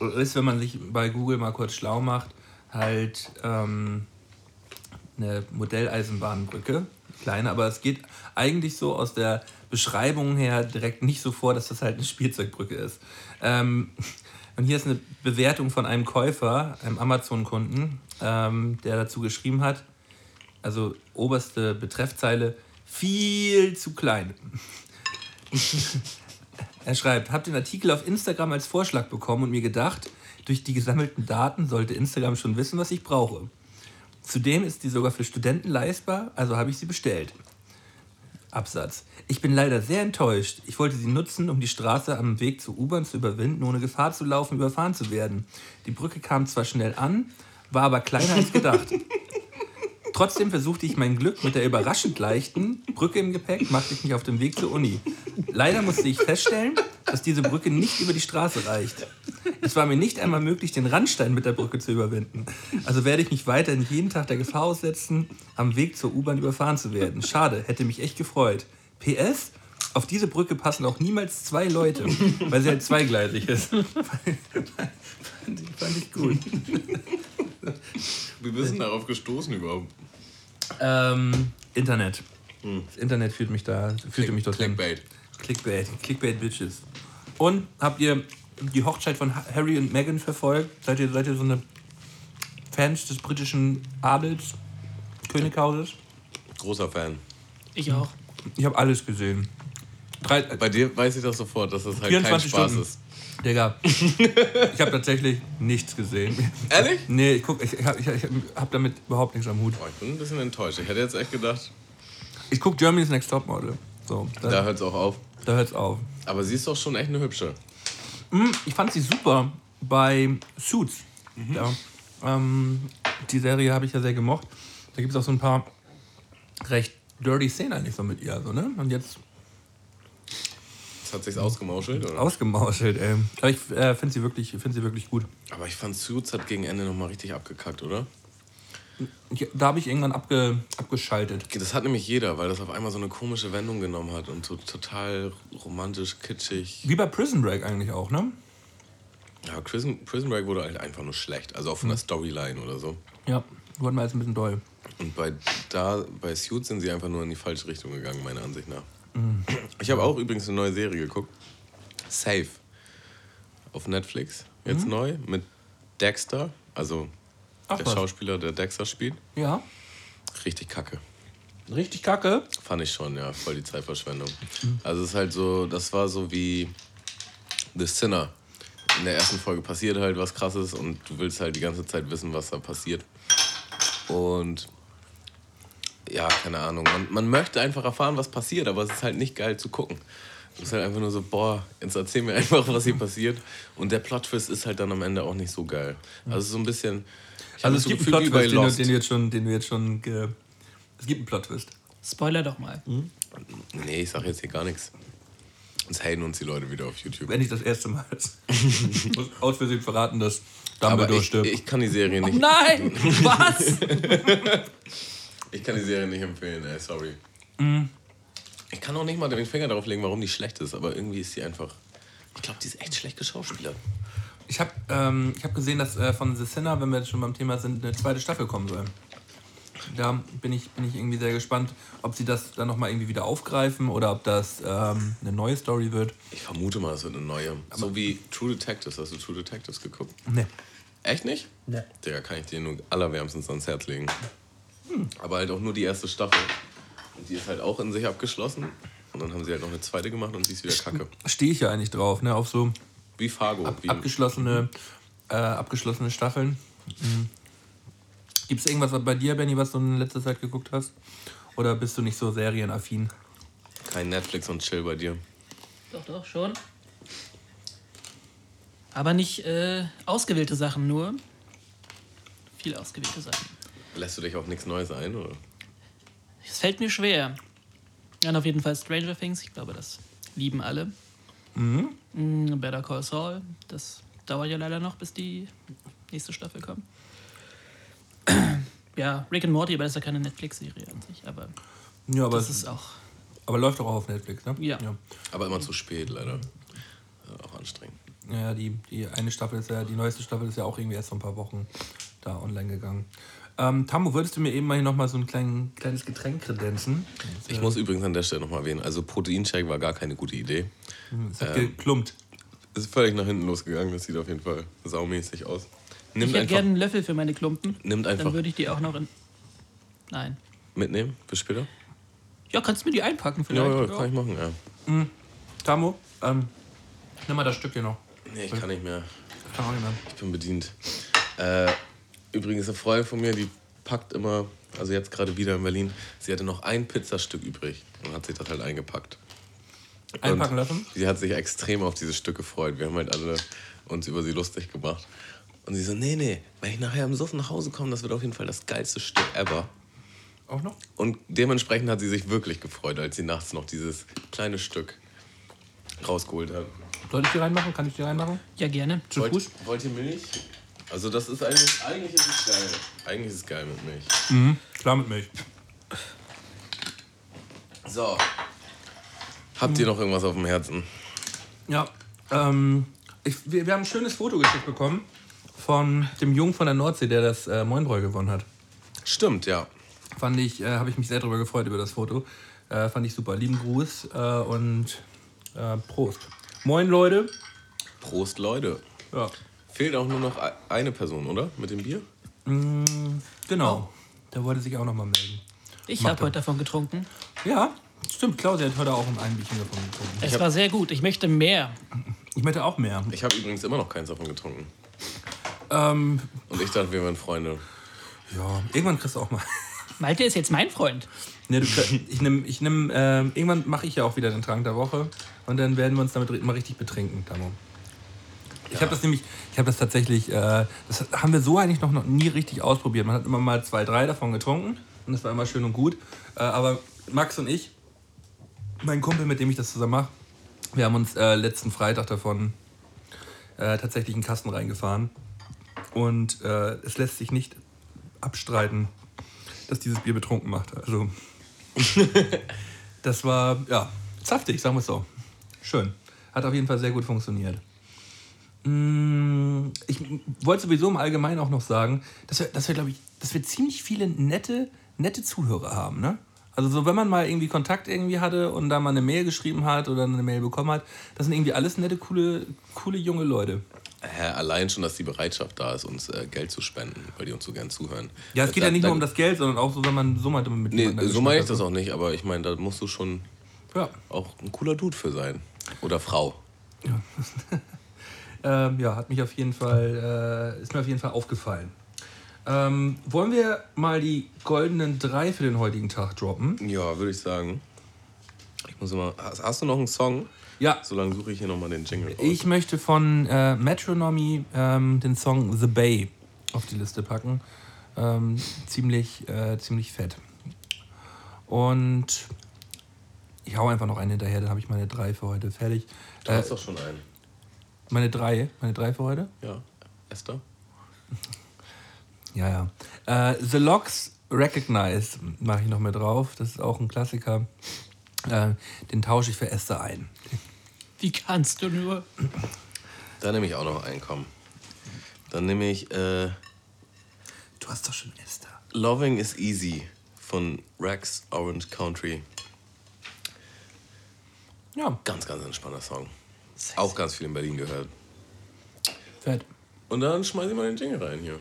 Euro. Ist, wenn man sich bei Google mal kurz schlau macht, halt ähm, eine Modelleisenbahnbrücke. Kleine, aber es geht eigentlich so aus der Beschreibung her direkt nicht so vor, dass das halt eine Spielzeugbrücke ist. Ähm, und hier ist eine Bewertung von einem Käufer, einem Amazon-Kunden, ähm, der dazu geschrieben hat, also oberste Betreffzeile, viel zu klein. (laughs) Er schreibt, hab den Artikel auf Instagram als Vorschlag bekommen und mir gedacht, durch die gesammelten Daten sollte Instagram schon wissen, was ich brauche. Zudem ist die sogar für Studenten leistbar, also habe ich sie bestellt. Absatz. Ich bin leider sehr enttäuscht. Ich wollte sie nutzen, um die Straße am Weg zur U-Bahn zu überwinden, ohne Gefahr zu laufen, überfahren zu werden. Die Brücke kam zwar schnell an, war aber kleiner als gedacht. (laughs) Trotzdem versuchte ich mein Glück mit der überraschend leichten Brücke im Gepäck, machte ich mich auf dem Weg zur Uni. Leider musste ich feststellen, dass diese Brücke nicht über die Straße reicht. Es war mir nicht einmal möglich, den Randstein mit der Brücke zu überwinden. Also werde ich mich weiterhin jeden Tag der Gefahr aussetzen, am Weg zur U-Bahn überfahren zu werden. Schade, hätte mich echt gefreut. PS, auf diese Brücke passen auch niemals zwei Leute, weil sie halt zweigleisig ist. fand, ich, fand ich gut. Wie bist du darauf gestoßen überhaupt? Ähm, Internet. Das Internet führt mich da, führte mich dorthin. Clickbait. Clickbait. Clickbait Bitches. Und habt ihr die Hochzeit von Harry und Meghan verfolgt? Seid ihr, seid ihr so eine Fans des britischen Adels, Könighauses? Großer Fan. Ich auch. Ich habe alles gesehen. Drei, Bei dir weiß ich das sofort, dass das halt kein 24 Spaß Stunden. ist. Digga, (laughs) ich habe tatsächlich nichts gesehen. Ehrlich? Nee, ich, guck, ich, ich, ich, ich habe damit überhaupt nichts am Hut. Boah, ich bin ein bisschen enttäuscht. Ich hätte jetzt echt gedacht, Ich gucke Germany's Next Topmodel. So, da, hört es auch auf. Hört's auf. Aber sie ist doch schon echt eine hübsche. Hm, Ich fand sie super bei Suits. Ja. Ähm, die Serie habe ich ja sehr gemocht. Da gibt es auch so ein paar recht dirty Szenen eigentlich so mit ihr. So, ne? Und jetzt Das hat sich ausgemauschelt, oder? ausgemauschelt, ey. Aber ich äh, finde sie, wirklich- find sie wirklich gut. Aber ich fand Suits hat gegen Ende nochmal richtig abgekackt, oder? Da habe ich irgendwann abge, abgeschaltet. Das hat nämlich jeder, weil das auf einmal so eine komische Wendung genommen hat und so total romantisch, kitschig. Wie bei Prison Break eigentlich auch, ne? Ja, Prison, Prison Break wurde halt einfach nur schlecht. Also auch von der Storyline oder so. Ja, wurden wir jetzt ein bisschen doll. Und bei, da, bei Suits sind sie einfach nur in die falsche Richtung gegangen, meiner Ansicht nach. Ich habe auch übrigens eine neue Serie geguckt. Safe. Auf Netflix. Jetzt neu. Mit Dexter. Also Ach der was. Schauspieler, der Dexter spielt. Ja. Richtig kacke. Richtig kacke. Fand ich schon, ja. Voll die Zeitverschwendung. Also es ist halt so, das war so wie The Sinner. In der ersten Folge passiert halt was krasses und du willst halt die ganze Zeit wissen, was da passiert. Und ja, keine Ahnung. Man, man möchte einfach erfahren, was passiert, aber es ist halt nicht geil zu gucken. Du bist halt einfach nur so, boah, jetzt erzähl mir (laughs) einfach, was hier passiert. Und der Plot-Twist ist halt dann am Ende auch nicht so geil. Also so ein bisschen. Ich Also es gibt einen Plot-Twist, den, den, du jetzt schon, den du jetzt schon... Ge es gibt einen Plot-Twist. Spoiler doch mal. Nee, ich sag jetzt hier gar nichts. Sonst haten uns die Leute wieder auf YouTube. Wenn nicht das erste Mal ist. Ich muss aus Versehen verraten, dass Aber Dumbledore ich, stirbt. ich kann die Serie nicht. Nein! (laughs) Was? Ich kann die Serie nicht empfehlen, ey, sorry. Ich kann auch nicht mal den Finger darauf legen, warum die schlecht ist, aber irgendwie ist sie einfach. Ich glaube, die ist echt schlecht geschauspielert. Ich habe ähm, ich hab gesehen, dass äh, von The Sinner, wenn wir jetzt schon beim Thema sind, eine zweite Staffel kommen soll. Da bin ich, bin ich irgendwie sehr gespannt, ob sie das dann nochmal irgendwie wieder aufgreifen oder ob das ähm, eine neue Story wird. Ich vermute mal, es wird eine neue. so wie True Detectives. Hast du True Detectives geguckt? Nee. Echt nicht? Nee. Digga, kann ich dir nur allerwärmstens ans Herz legen. Aber halt auch nur die erste Staffel. Und die ist halt auch in sich abgeschlossen. Und dann haben sie halt noch eine zweite gemacht und die ist wieder kacke. Stehe ich ja eigentlich drauf, ne? Auf so Wie Fargo. wie abgeschlossene, äh, abgeschlossene Staffeln. Mhm. Gibt es irgendwas bei dir, Benny, was du in letzter Zeit geguckt hast? Oder bist du nicht so serienaffin? kein Netflix und Chill bei dir. Doch, doch, schon. Aber nicht äh, ausgewählte Sachen nur. Viel ausgewählte Sachen. Lässt du dich auf nichts Neues ein, oder? Es fällt mir schwer. Dann auf jeden Fall Stranger Things. Ich glaube, das lieben alle. Mhm. Better Call Saul. Das dauert ja leider noch, bis die nächste Staffel kommt. (clears throat) ja, Rick and Morty, aber das ist ja keine Netflix-Serie an sich. Aber Ja, aber, das es, ist auch. aber läuft doch auch auf Netflix, ne? Ja. ja. Aber immer zu spät, leider. Ja, auch anstrengend. Ja, die, die eine Staffel ist ja, die neueste Staffel ist ja auch irgendwie erst vor ein paar Wochen da online gegangen. Ähm, Tammo, würdest du mir eben mal hier nochmal so ein klein, kleines Getränk kredenzen? Ich muss übrigens an der Stelle nochmal erwähnen, also Proteinshake war gar keine gute Idee. Es hat geklumpt. Es ist völlig nach hinten losgegangen, das sieht auf jeden Fall saumäßig aus. Ich Nimmt hätte einfach, gerne einen Löffel für meine Klumpen. nimmt einfach Dann würde ich die auch noch in. Nein. mitnehmen, bis später. Ja, kannst du mir die einpacken Ja, vielleicht? ja, kann ich machen, ja. Tammo, ähm, Nimm mal das Stück hier noch. Nee, ich kann nicht mehr. Das kann auch nicht mehr. Ich bin bedient. Äh, übrigens, eine Freundin von mir, die packt immer, also jetzt gerade wieder in Berlin, sie hatte noch ein Pizzastück übrig und hat sich das halt eingepackt. Einpacken Und lassen? Sie hat sich extrem auf dieses Stück gefreut. Wir haben halt alle uns über sie lustig gemacht. Und sie so, nee, nee, wenn ich nachher im Suff nach Hause komme, das wird auf jeden Fall das geilste Stück ever. Auch noch? Und dementsprechend hat sie sich wirklich gefreut, als sie nachts noch dieses kleine Stück rausgeholt hat. Soll ich die reinmachen? Kann ich die reinmachen? Ja, gerne. Zu Wollt, Fuß? wollt ihr Milch? Also das ist eigentlich, eigentlich ist es geil. Eigentlich ist es geil mit Milch. Mhm. Klar mit Milch. So. Habt ihr noch irgendwas auf dem Herzen? Ja, ähm, ich, wir, wir haben ein schönes Foto geschickt bekommen von dem Jungen von der Nordsee, der das äh, Moinbräu gewonnen hat. Stimmt, ja. Fand ich, äh, habe ich mich sehr darüber gefreut über das Foto. Äh, fand ich super. Lieben Gruß äh, und äh, Prost. Moin Leute. Prost, Leute. Ja. Fehlt auch nur noch e- eine Person, oder? Mit dem Bier? Genau. Der wollte sich auch noch mal melden. Ich habe heute davon getrunken. Ja, stimmt. Claudia hat heute auch ein Bierchen davon getrunken. Es war sehr gut. Ich möchte mehr. Ich möchte auch mehr. Ich habe übrigens immer noch keins davon getrunken. Ähm, Und ich dachte, wir wären Freunde. ja, irgendwann kriegst du auch mal. (laughs) Malte ist jetzt mein Freund. Nee, du, ich nehm, ich nehm, ähm, irgendwann mache ich ja auch wieder den Trank der Woche und dann werden wir uns damit mal richtig betrinken, Tamo. Ich habe das nämlich, ich habe das tatsächlich, äh, das haben wir so eigentlich noch, noch nie richtig ausprobiert. Man hat immer mal zwei, drei davon getrunken und das war immer schön und gut. Äh, aber Max und ich, mein Kumpel, mit dem ich das zusammen mache, wir haben uns äh, letzten Freitag davon äh, tatsächlich einen Kasten reingefahren. Und äh, es lässt sich nicht abstreiten, dass dieses Bier betrunken macht. Also, (laughs) das war, ja, saftig, sagen wir es so. Schön. Hat auf jeden Fall sehr gut funktioniert. Mm, Ich wollte sowieso im Allgemeinen auch noch sagen, dass wir, dass wir glaube ich, dass wir ziemlich viele nette, nette Zuhörer haben, ne? Also so, wenn man mal irgendwie Kontakt irgendwie hatte und da mal eine Mail geschrieben hat oder eine Mail bekommen hat, das sind irgendwie alles nette, coole, coole junge Leute. Hä, allein schon, dass die Bereitschaft da ist, uns äh, Geld zu spenden, weil die uns so gern zuhören. Ja, es geht Da- ja nicht da- nur um das Geld, sondern auch so, wenn man so mal mit Nee, so meine ich das auch nicht, aber ich meine, da musst du schon. Ja. auch ein cooler Dude für sein. Oder Frau. (laughs) Ähm, ja, hat mich auf jeden Fall, äh, ist mir auf jeden Fall aufgefallen. Ähm, wollen wir mal die goldenen drei für den heutigen Tag droppen? Ja, würde ich sagen. Ich muss immer. Hast, hast du noch einen Song? Ja, Solange suche ich hier nochmal den Jingle raus. ich möchte von äh, Metronomy ähm, den Song The Bay auf die Liste packen. Ähm, ziemlich, äh, ziemlich fett. Und ich hau einfach noch einen hinterher, dann habe ich meine drei für heute fertig. du Äh, hast doch schon einen. Meine drei, meine drei für heute? Ja. Esther? Ja, ja. Äh, The Locks Recognize mache ich noch mit drauf. Das ist auch ein Klassiker. Äh, den tausche ich für Esther ein. Wie kannst du nur? Da nehme ich auch noch einen, komm. Dann nehme ich äh, Du hast doch schon Esther. Loving is Easy von Rex Orange Country. Ja, Ganz, ganz entspannter Song. Auch ganz viel in Berlin gehört. fett. Und dann schmeiß ich mal den Jingle rein hier.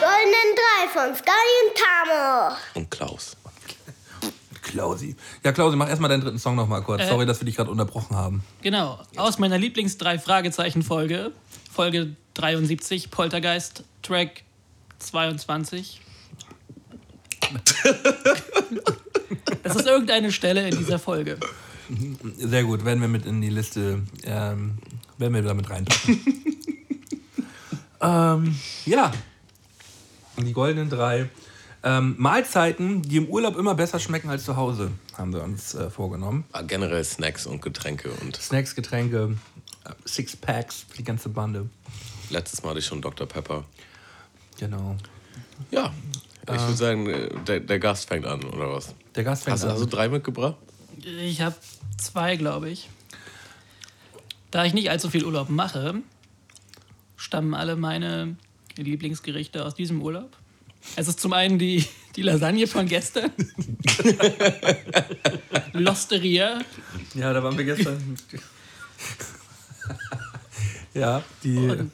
Goldenen drei von Scotty und Tamo. Und Klaus. Klausi. Ja, Klausi, mach erstmal deinen dritten Song noch mal kurz. Äh. Sorry, dass wir dich gerade unterbrochen haben. Genau, aus meiner Lieblings-Drei-Fragezeichen-Folge, Folge 73, Poltergeist, Track 22. (laughs) Das ist irgendeine Stelle in dieser Folge. Sehr gut, werden wir mit in die Liste, ähm, werden wir damit reinpacken. (laughs) ähm, ja, die goldenen drei. Ähm, Mahlzeiten, die im Urlaub immer besser schmecken als zu Hause, haben wir uns äh, vorgenommen. Ah, Generell Snacks und Getränke. Und Snacks, Getränke, äh, Sixpacks für die ganze Bande. letztes Mal hatte ich schon Dr. Pepper. Genau. Ja. Ich würde sagen, äh, der, der Gast fängt an, oder was? Der Gast fängt Hast, an. hast du drei mitgebracht? Ich habe zwei, glaube ich. Da ich nicht allzu viel Urlaub mache, stammen alle meine Lieblingsgerichte aus diesem Urlaub. Es ist zum einen die, die Lasagne von gestern. (laughs) Losteria. Ja, da waren wir gestern. ja, die. Und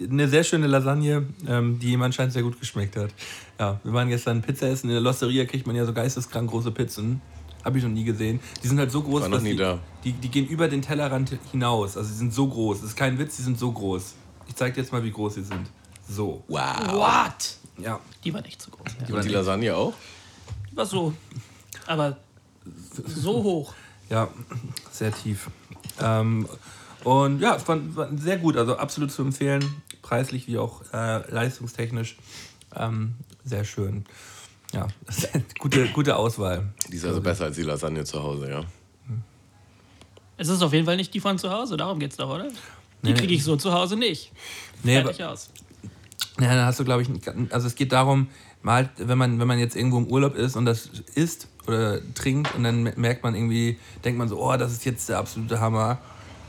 eine sehr schöne Lasagne, ähm, die ihm anscheinend sehr gut geschmeckt hat. Ja, wir waren gestern Pizza essen. In der Losteria kriegt man ja so geisteskrank große Pizzen. Habe ich noch nie gesehen. Die sind halt so groß, War noch dass nie die, da. Die, die gehen über den Tellerrand hinaus. Also sie sind so groß. Das ist kein Witz, die sind so groß. Ich zeig dir jetzt mal, wie groß sie sind. So. Wow. What? Ja. Die war nicht so groß. Ja. Und die Lasagne auch? Die war so. Aber so hoch. Ja, sehr tief. Ähm, und ja, es war, war sehr gut, also absolut zu empfehlen, preislich wie auch äh, leistungstechnisch. Ähm, sehr schön. Ja, (laughs) gute, gute Auswahl. Die ist also besser als die Lasagne zu Hause, ja. Es ist auf jeden Fall nicht die von zu Hause, darum geht's doch, oder? Die Nee, kriege ich so zu Hause nicht. Nee, Fertig aus. Ja, dann hast du, glaube ich, also es geht darum, mal, wenn man, wenn man jetzt irgendwo im Urlaub ist und das isst oder trinkt und dann merkt man irgendwie, denkt man so, oh, das ist jetzt der absolute Hammer.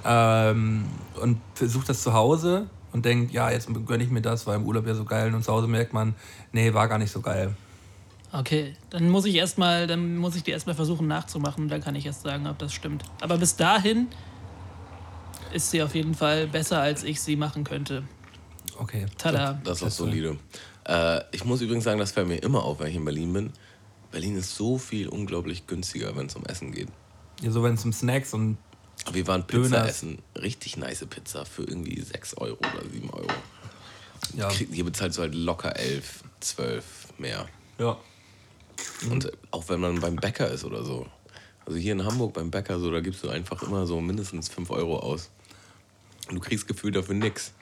Ähm, und versucht das zu Hause und denkt, ja, jetzt gönne ich mir das, weil im Urlaub ja so geil und zu Hause merkt man, nee, war gar nicht so geil. Okay, dann muss ich erstmal, dann muss ich die erstmal versuchen nachzumachen, dann kann ich erst sagen, ob das stimmt. Aber bis dahin ist sie auf jeden Fall besser, als ich sie machen könnte. Okay. Tada. Das ist solide. Äh, ich muss übrigens sagen, das fällt mir immer auf, wenn ich in Berlin bin. Berlin ist so viel unglaublich günstiger, wenn es um Essen geht. Ja, so wenn es um Snacks und Wir waren Pizza Döners. essen. Richtig nice Pizza für irgendwie 6 Euro oder 7 Euro. ja, Hier bezahlst du halt locker 11, 12 mehr. ja. Und auch wenn man beim Bäcker ist oder so. Also hier in Hamburg beim Bäcker, so, da gibst du einfach immer so mindestens 5 Euro aus. Und du kriegst Gefühl dafür nix.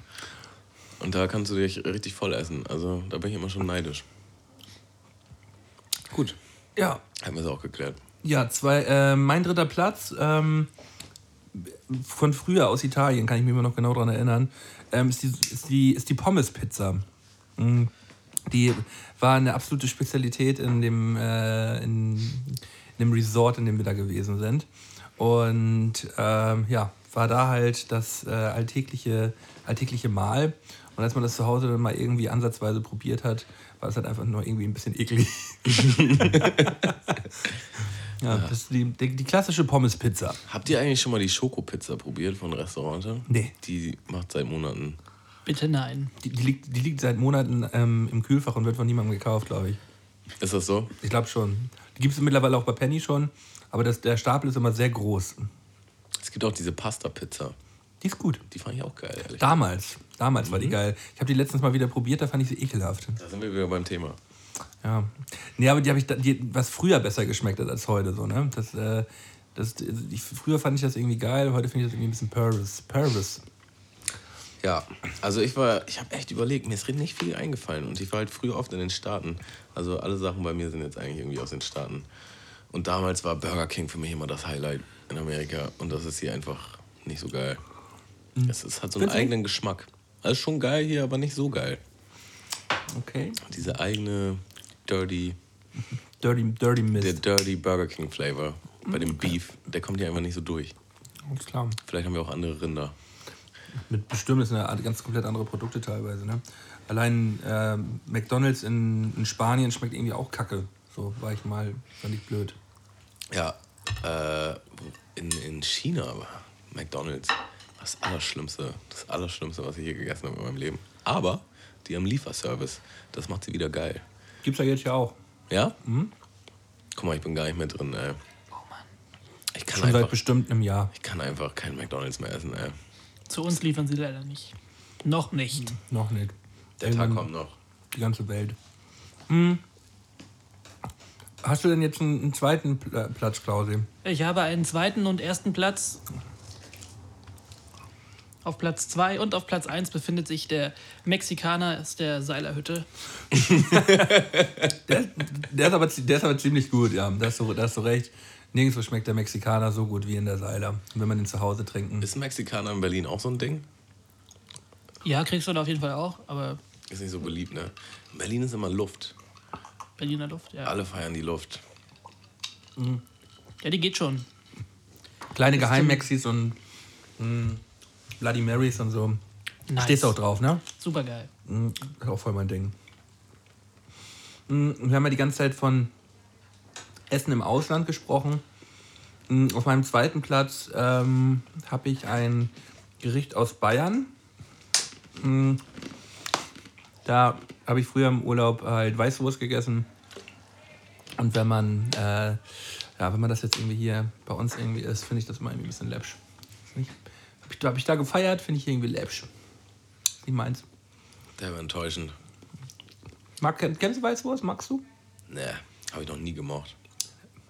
Und da kannst du dich richtig voll essen. Also da bin ich immer schon neidisch. Gut, Ja, haben wir es auch geklärt. Ja, zwei, äh, mein dritter Platz ähm, von früher aus Italien, kann ich mich immer noch genau daran erinnern, ähm, ist, die, ist, die, ist die Pommes-Pizza. Mm, Die war eine absolute Spezialität in dem, äh, in, in dem Resort, in dem wir da gewesen sind. Und ähm, ja, war da halt das äh, alltägliche, alltägliche Mahl. Und als man das zu Hause dann mal irgendwie ansatzweise probiert hat, war es halt einfach nur irgendwie ein bisschen eklig. (laughs) (laughs) ja, das ist die, die, die klassische Pommes-Pizza. Habt ihr eigentlich schon mal die Schokopizza probiert von Restaurante? Nee. Die macht seit Monaten. Bitte nein. Die, die, liegt, die liegt seit Monaten ähm, im Kühlfach und wird von niemandem gekauft, glaube ich. Ist das so? Ich glaube schon. Die gibt es mittlerweile auch bei Penny schon, aber das, der Stapel ist immer sehr groß. Es gibt auch diese Pasta-Pizza. Die ist gut. Die fand ich auch geil, ehrlich. Damals. Damals war die geil. Ich habe die letztens mal wieder probiert, da fand ich sie ekelhaft. Da sind wir wieder beim Thema. Ja. Nee, aber die habe ich, die, was früher besser geschmeckt hat als heute, so, ne? Das, äh, das, ich, früher fand ich das irgendwie geil, heute finde ich das irgendwie ein bisschen. Pervers. Ja, also ich war, ich habe echt überlegt, mir ist nicht viel eingefallen und ich war halt früher oft in den Staaten. Also alle Sachen bei mir sind jetzt eigentlich irgendwie aus den Staaten. Und damals war Burger King für mich immer das Highlight in Amerika und das ist hier einfach nicht so geil. Es, es hat so einen Findest du? eigenen Geschmack. Also schon geil hier, aber nicht so geil. Okay. Diese eigene dirty, Dirty, dirty der Mist. dirty Burger King Flavor bei dem Beef, der kommt hier einfach nicht so durch. Alles klar. Vielleicht haben wir auch andere Rinder. Mit bestimmt ist eine ganz komplett andere Produkte teilweise, ne? Allein ähm, McDonalds in, in Spanien schmeckt irgendwie auch kacke. So war ich mal, fand ich blöd. Ja, äh, in, in China war McDonalds das Allerschlimmste, das Allerschlimmste, was ich je gegessen habe in meinem Leben. Aber die haben Lieferservice. Das macht sie wieder geil. Gibt's ja jetzt ja auch. Ja? Guck mal, ich bin gar nicht mehr drin, ey. Ich kann, Schon seit einfach, bestimmt einem Jahr. ich kann einfach kein McDonalds mehr essen, ey. Zu uns liefern sie leider nicht. Noch nicht. Noch nicht. Der Tag Irgendwann kommt noch. Die ganze Welt. Hm. Hast du denn jetzt einen, einen zweiten Pl- Platz, Klausi? Ich habe einen zweiten und ersten Platz. Auf Platz 2 und auf Platz 1 befindet sich der Mexikaner aus der Seilerhütte. (laughs) Der, der, ist aber, der ist aber ziemlich gut, ja. Da hast, du, da hast du recht. Nirgendwo schmeckt der Mexikaner so gut wie in der Seiler. Wenn man den zu Hause trinken. Ist Mexikaner in Berlin auch so ein Ding? Ja, kriegst du da auf jeden Fall auch, aber Ist nicht so beliebt, ne? In Berlin ist immer Luft. Berliner Luft, ja. Alle feiern die Luft. Ja, die geht schon. Kleine Geheimmexis und mh, Bloody Marys und so. Nice. Stehst du auch drauf, ne? Super geil. Mhm, ist auch voll mein Ding. Mhm, Wir haben ja die ganze Zeit von Essen im Ausland gesprochen. Mhm, Auf meinem zweiten Platz ähm, habe ich ein Gericht aus Bayern. Mhm, Da habe ich früher im Urlaub halt Weißwurst gegessen. Und wenn man, äh, ja, wenn man das jetzt irgendwie hier bei uns irgendwie ist, finde ich das immer irgendwie ein bisschen läppsch. Habe ich, hab ich da gefeiert, finde ich irgendwie läppsch. Wie meins. Der war enttäuschend. Mag, kenn- kennst du Weißwurst? Magst du? Nee, habe ich noch nie gemocht.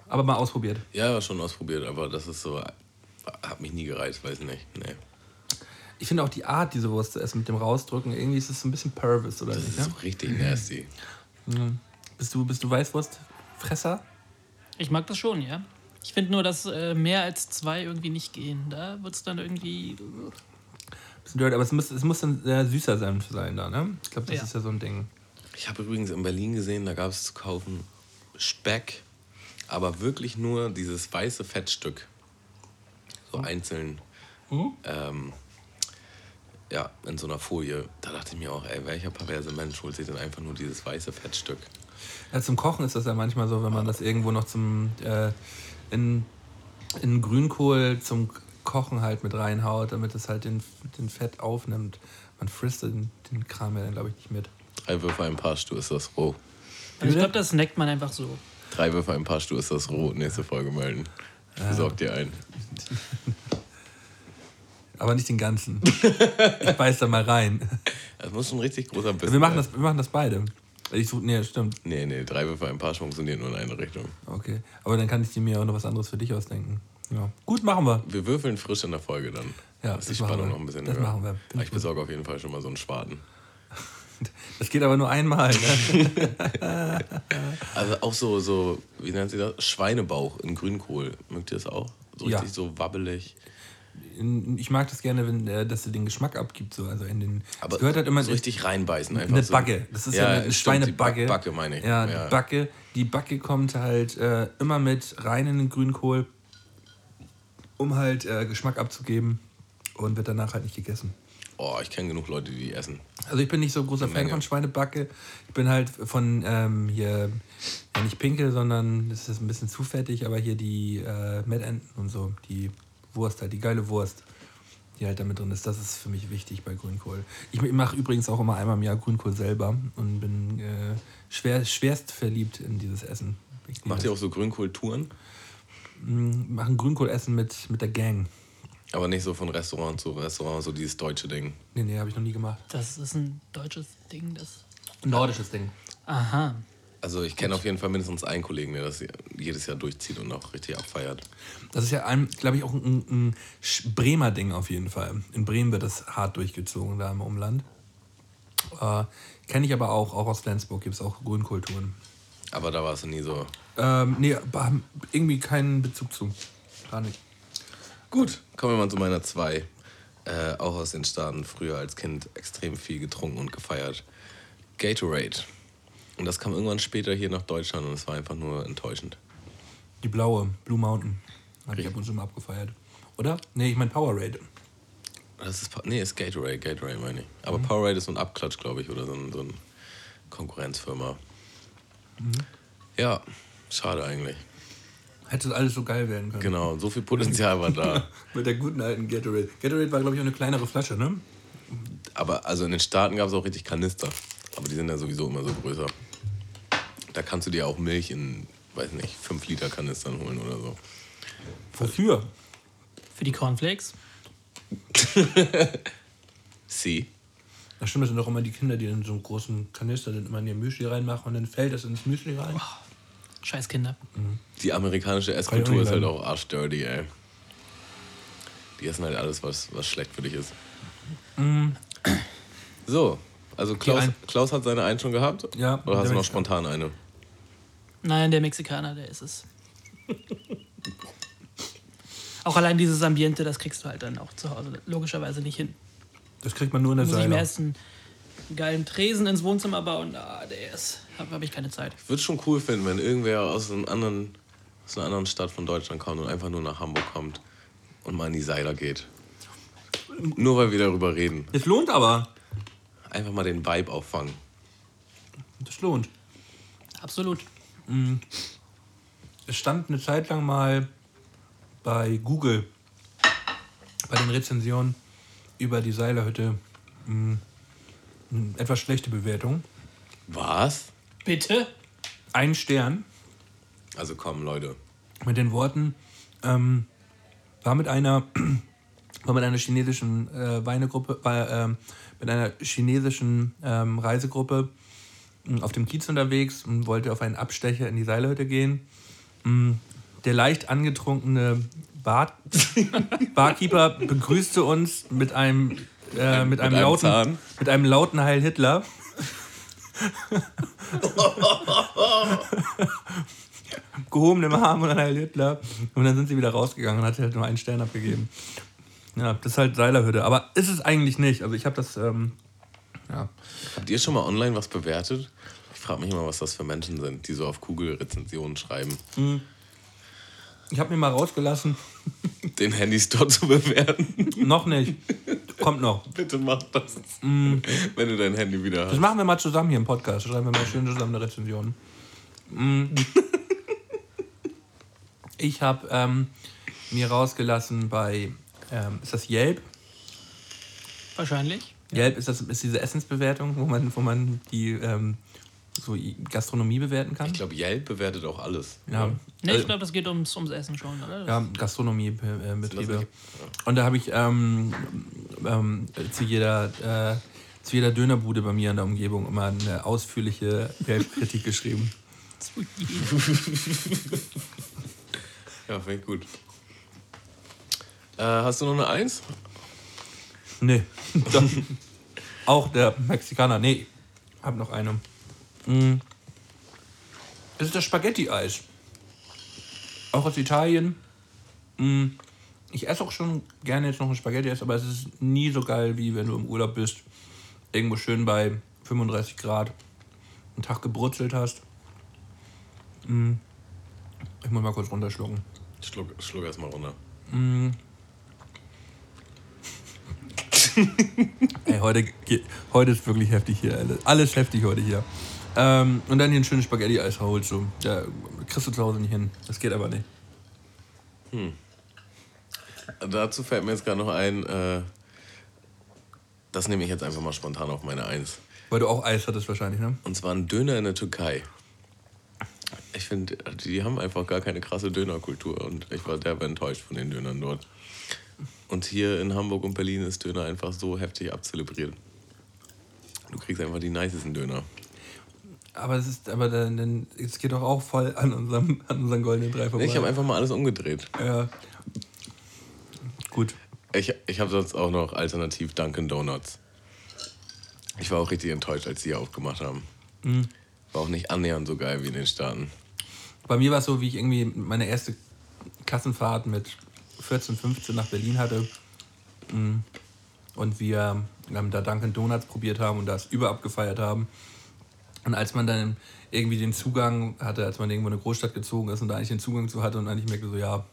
Aber mal ausprobiert. Ja, schon ausprobiert, aber das ist so. Hat mich nie gereizt, weiß nicht. Nee. Ich finde auch die Art, diese Wurst zu essen mit dem Rausdrücken, irgendwie ist es so ein bisschen Pervis, oder Das nicht? ist Ne? so richtig nasty. Bist du, bist du Weißwurstfresser? Ich mag das schon, ja. Ich finde nur, dass äh, mehr als zwei irgendwie nicht gehen. Da wird es dann irgendwie. Bisschen dirty, aber es muss, es muss dann sehr süßer Senf sein da, ne? Ich glaube, das Ja. ist ja so ein Ding. Ich habe übrigens in Berlin gesehen, da gab es zu kaufen Speck, aber wirklich nur dieses weiße Fettstück. So einzeln. Ähm, ja, in so einer Folie. Da dachte ich mir auch, ey, welcher perverse Mensch holt sich denn einfach nur dieses weiße Fettstück? Ja, zum Kochen ist das ja manchmal so, wenn man das irgendwo noch zum äh, in, in Grünkohl zum Kochen halt mit reinhaut, damit es halt den, den Fett aufnimmt. Man frisst den, den Kram ja dann, glaube ich, nicht mit. Drei Würfe ein Pastu ist das roh. Also ich glaube, das snackt man einfach so. Drei Würfe ein Pastu ist das roh. Nächste Folge melden. Ich besorg dir ein. (laughs) Aber nicht den ganzen. (laughs) ich beiß da mal rein. Das muss schon ein richtig großer Bissen Wir machen sein. das, wir machen das beide. Ich such, nee, stimmt. Nee, nee, drei Würfe ein Pastu funktioniert nur in eine Richtung. Okay. Aber dann kann ich dir mir auch noch was anderes für dich ausdenken. Ja. Gut, machen wir. Wir würfeln frisch in der Folge dann. Ja, die das machen Spannung wir. noch ein bisschen Das höher. machen wir. Aber ich ich besorge auf jeden Fall schon mal so einen Spaten. (laughs) Das geht aber nur einmal. Ne? (laughs) Also auch so, so, wie nennt sie das? Schweinebauch in Grünkohl. Mögt ihr das auch? So Ja. richtig so wabbelig. Ich mag das gerne, wenn äh, das den Geschmack abgibt. So. Also in den, Aber das gehört halt immer so richtig reinbeißen. Einfach eine. Bagge. Das ist ja, eine Schweinebagge. Die Ba- Backe meine ich. Ja, die Backe. Die Backe kommt halt äh, immer mit rein in den Grünkohl, um halt äh, Geschmack abzugeben und wird danach halt nicht gegessen. Oh, ich kenne genug Leute, die die essen. Also ich bin nicht so ein großer Eine Fan Menge. von Schweinebacke. Ich bin halt von ähm, hier, ja nicht Pinkel, sondern das ist ein bisschen zu fettig, aber hier die äh, Mettenten und so, die Wurst halt, die geile Wurst, die halt damit drin ist. Das ist für mich wichtig bei Grünkohl. Ich mache übrigens auch immer einmal im Jahr Grünkohl selber und bin äh, schwer, schwerst verliebt in dieses Essen. Ich Macht ihr auch so Grünkohltouren? machen Grünkohlessen mit, mit der Gang. Aber nicht so von Restaurant zu Restaurant, so dieses deutsche Ding. Nee, nee, habe ich noch nie gemacht. Das ist ein deutsches Ding, das. Ein nordisches Ding. Aha. Also ich kenne auf jeden Fall mindestens einen Kollegen, der das jedes Jahr durchzieht und auch richtig abfeiert. Das ist ja, glaube ich, auch ein, ein Bremer Ding auf jeden Fall. In Bremen wird das hart durchgezogen, da im Umland. Äh, Kenne ich aber auch, auch aus Flensburg gibt es auch Grünkulturen. Aber da war es nie so. Ähm, nee, aber haben irgendwie keinen Bezug zu. Gar nicht. Gut, kommen wir mal zu meiner zwei. Äh, auch aus den Staaten, früher als Kind extrem viel getrunken und gefeiert. Gatorade. Und das kam irgendwann später hier nach Deutschland und es war einfach nur enttäuschend. Die blaue, Blue Mountain. Habe ich ab und zu mal abgefeiert. Oder? Nee, ich meine Powerade. Das ist, nee, ist Gatorade, Gatorade meine ich. Aber Powerade ist so ein Abklatsch, glaube ich, oder so, ein, so eine Konkurrenzfirma. Ja, schade eigentlich. Hätte alles so geil werden können. Genau, so viel Potenzial war da. (laughs) Mit der guten alten Gatorade. Gatorade war, glaube ich, auch eine kleinere Flasche, ne? Aber also in den Staaten gab es auch richtig Kanister. Aber die sind ja sowieso immer so größer. Da kannst du dir auch Milch in, weiß nicht, 5 Liter Kanistern holen oder so. Wofür? Für die Cornflakes. (laughs) Sie? Das stimmt, das sind doch immer die Kinder, die in so einen großen Kanister dann immer in ihr Müsli reinmachen und dann fällt das ins Müsli rein. Scheiß Kinder. Die amerikanische Esskultur ist halt auch arschdirty, ey. Die essen halt alles, was, was schlecht für dich ist. So, also Klaus. Klaus hat seine einen schon gehabt? Ja, Oder hast du noch spontan eine? Nein, der Mexikaner, der ist es. (laughs) auch allein dieses Ambiente, das kriegst du halt dann auch zu Hause logischerweise nicht hin. Das kriegt man nur in der Muss ich mir erst einen geilen Tresen ins Wohnzimmer bauen. Ah, der ist. Habe hab ich keine Zeit. Ich würde schon cool finden, wenn irgendwer aus, einem anderen, aus einer anderen Stadt von Deutschland kommt und einfach nur nach Hamburg kommt und mal in die Seiler geht. Nur weil wir darüber reden. Es lohnt aber. Einfach mal den Vibe auffangen. Das lohnt. Absolut. Es stand eine Zeit lang mal bei Google, bei den Rezensionen über die Seilerhütte, mh, Hm, Etwas schlechte Bewertung. Was? Bitte? Ein Stern Also komm, Leute. mit den Worten, ähm, war mit einer, war mit einer chinesischen äh, Weinegruppe, war, ähm, mit einer chinesischen ähm, Reisegruppe mh, auf dem Kiez unterwegs und wollte auf einen Abstecher in die Seilhütte gehen. Mh, Der leicht angetrunkene Bar (laughs) Barkeeper begrüßte uns mit einem, äh, mit, einem einem lauten, Zahn. mit einem lauten Heil Hitler. (laughs) gehobenem Arm und ein Heil Hitler. Und dann sind sie wieder rausgegangen und hat halt nur einen Stern abgegeben. Ja, das ist halt Seilerhütte. Aber ist es eigentlich nicht. Also ich habe das, ähm, ja. Habt ihr schon mal online was bewertet? Ich frage mich immer, was das für Menschen sind, die so auf Kugel Rezensionen schreiben. Ich habe mir mal rausgelassen. (laughs) Den Handystore zu bewerten. noch nicht. Kommt noch. Bitte mach das. Wenn du dein Handy wieder Das hast. machen wir mal zusammen hier im Podcast. Schreiben wir mal schön zusammen eine Rezension. Mm. (laughs) Ich habe ähm, mir rausgelassen bei, ähm, ist das Yelp? Wahrscheinlich. Yelp ist, das, ist diese Essensbewertung, wo man, wo man die ähm, so i- Gastronomie bewerten kann. Ich glaube, Yelp bewertet auch alles. ja. Ne, Äh, ich glaube, das geht ums, ums Essen schon, oder? Ja, Gastronomiebetriebe. nicht- Und da habe ich ähm, ähm, zu, jeder, äh, zu jeder Dönerbude bei mir in der Umgebung immer eine ausführliche Yelp-Kritik geschrieben. (laughs) Zu jedem. Ja, finde ich gut. Äh, hast du noch eine Eins? Nee. (laughs) Auch der Mexikaner. Nee, hab noch eine. Mm. Es ist das Spaghetti-Eis. Auch aus Italien. Mm. Ich esse auch schon gerne jetzt noch ein Spaghetti-Eis, aber es ist nie so geil, wie wenn du im Urlaub bist. Irgendwo schön bei 35 Grad einen Tag gebrutzelt hast. Mm. Ich muss mal kurz runterschlucken. Schluck, schluck erst mal runter. Ey, heute, heute ist wirklich heftig hier. Alles, alles heftig heute hier. Ähm, und dann hier ein schönes Spaghetti-Eis holst du. Da kriegst du zu Hause nicht hin. Das geht aber nicht. Dazu fällt mir jetzt gerade noch ein, äh, das nehme ich jetzt einfach mal spontan auf meine Eins. Weil du auch Eis hattest wahrscheinlich, ne? Und zwar ein Döner in der Türkei. Ich finde, die haben einfach gar keine krasse Dönerkultur und ich war derbe enttäuscht von den Dönern dort. Und hier in Hamburg und Berlin ist Döner einfach so heftig abzelebriert. Du kriegst einfach die nicesten Döner. Aber es ist, aber dann, dann, es geht doch auch voll an unserem, an unseren goldenen Drei vorbei. Ich habe einfach mal alles umgedreht. ja. Gut. Ich, ich habe sonst auch noch alternativ Dunkin' Donuts. Ich war auch richtig enttäuscht, als die hier aufgemacht haben. War auch nicht annähernd so geil wie in den Staaten. Bei mir war es so, wie ich irgendwie meine erste Klassenfahrt mit 14, 15 nach Berlin hatte. Mm. Und wir ähm, da Dunkin' Donuts probiert haben und das überabgefeiert haben. Und als man dann irgendwie den Zugang hatte, als man irgendwo in eine Großstadt gezogen ist und da eigentlich den Zugang zu hatte und eigentlich merkte so, ja,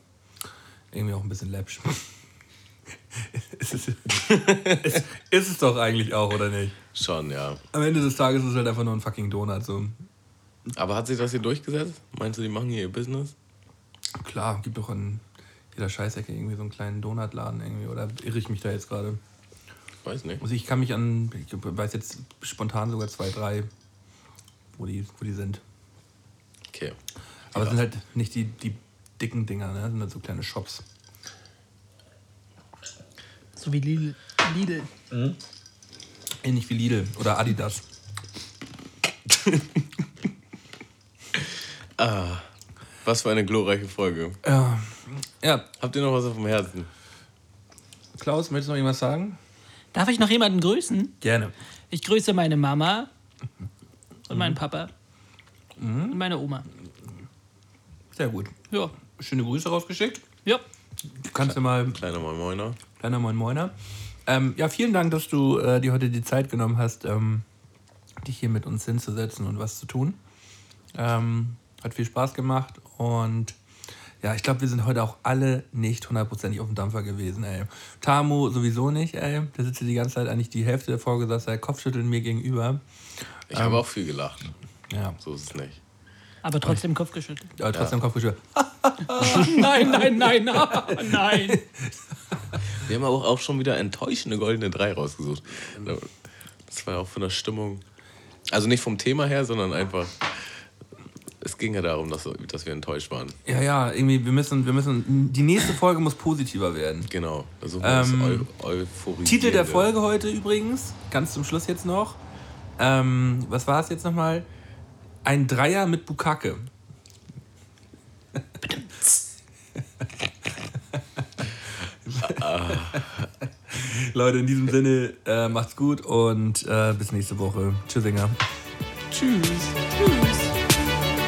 irgendwie auch ein bisschen läppsch. (laughs) ist, es, ist, ist es doch eigentlich auch, oder nicht? Schon, ja. Am Ende des Tages ist es halt einfach nur ein fucking Donut. So. Aber hat sich das hier durchgesetzt? Meinst du, die machen hier ihr Business? Klar, gibt doch an jeder Scheißecke irgendwie so einen kleinen Donutladen irgendwie. Oder irre ich mich da jetzt gerade? Weiß nicht. Also ich kann mich an, ich weiß jetzt spontan sogar zwei, drei, wo die, wo die sind. Okay. Aber es sind halt nicht die, die dicken Dinger, ne? Das sind halt so kleine Shops. So wie Lidl. Lidl. Ähnlich wie Lidl oder Adidas. Was für eine glorreiche Folge. Ja. Ja, Habt ihr noch was auf dem Herzen? Klaus, möchtest du noch irgendwas sagen? Darf ich noch jemanden grüßen? Gerne. Ich grüße meine Mama und meinen Papa und meine Oma. Sehr gut. Ja. Schöne Grüße rausgeschickt. Ja. Du kannst ja mal Kleiner Moin Moiner. Kleiner Moin Moiner. Ähm, ja, vielen Dank, dass du äh, dir heute die Zeit genommen hast, ähm, dich hier mit uns hinzusetzen und was zu tun. Ähm, hat viel Spaß gemacht und ja, ich glaube, wir sind heute auch alle nicht hundertprozentig auf dem Dampfer gewesen, ey. Tamu sowieso nicht, ey. Der sitzt hier die ganze Zeit eigentlich die Hälfte der Folge, saß er Kopfschütteln mir gegenüber. Ich habe auch viel gelacht. Ja, So ist es nicht. Aber trotzdem Kopf geschüttelt. aber trotzdem Kopfgeschüttelt. (laughs) (laughs) nein, nein, nein, ah, (laughs) nein. Wir haben aber auch, auch schon wieder enttäuschende goldene drei rausgesucht. Das war ja auch von der Stimmung. Also nicht vom Thema her, sondern einfach. Es ging ja darum, dass, dass wir enttäuscht waren. Ja, ja, irgendwie, wir müssen, wir müssen. Die nächste Folge muss positiver werden. Genau. Also Ähm, Eu Euphorie. Titel der Folge heute übrigens, ganz zum Schluss jetzt noch. Ähm, was war es jetzt nochmal? Ein Dreier mit Bukake. (laughs) Leute, in diesem Sinne, äh, macht's gut und äh, bis nächste Woche. Tschüssinger. Tschüss.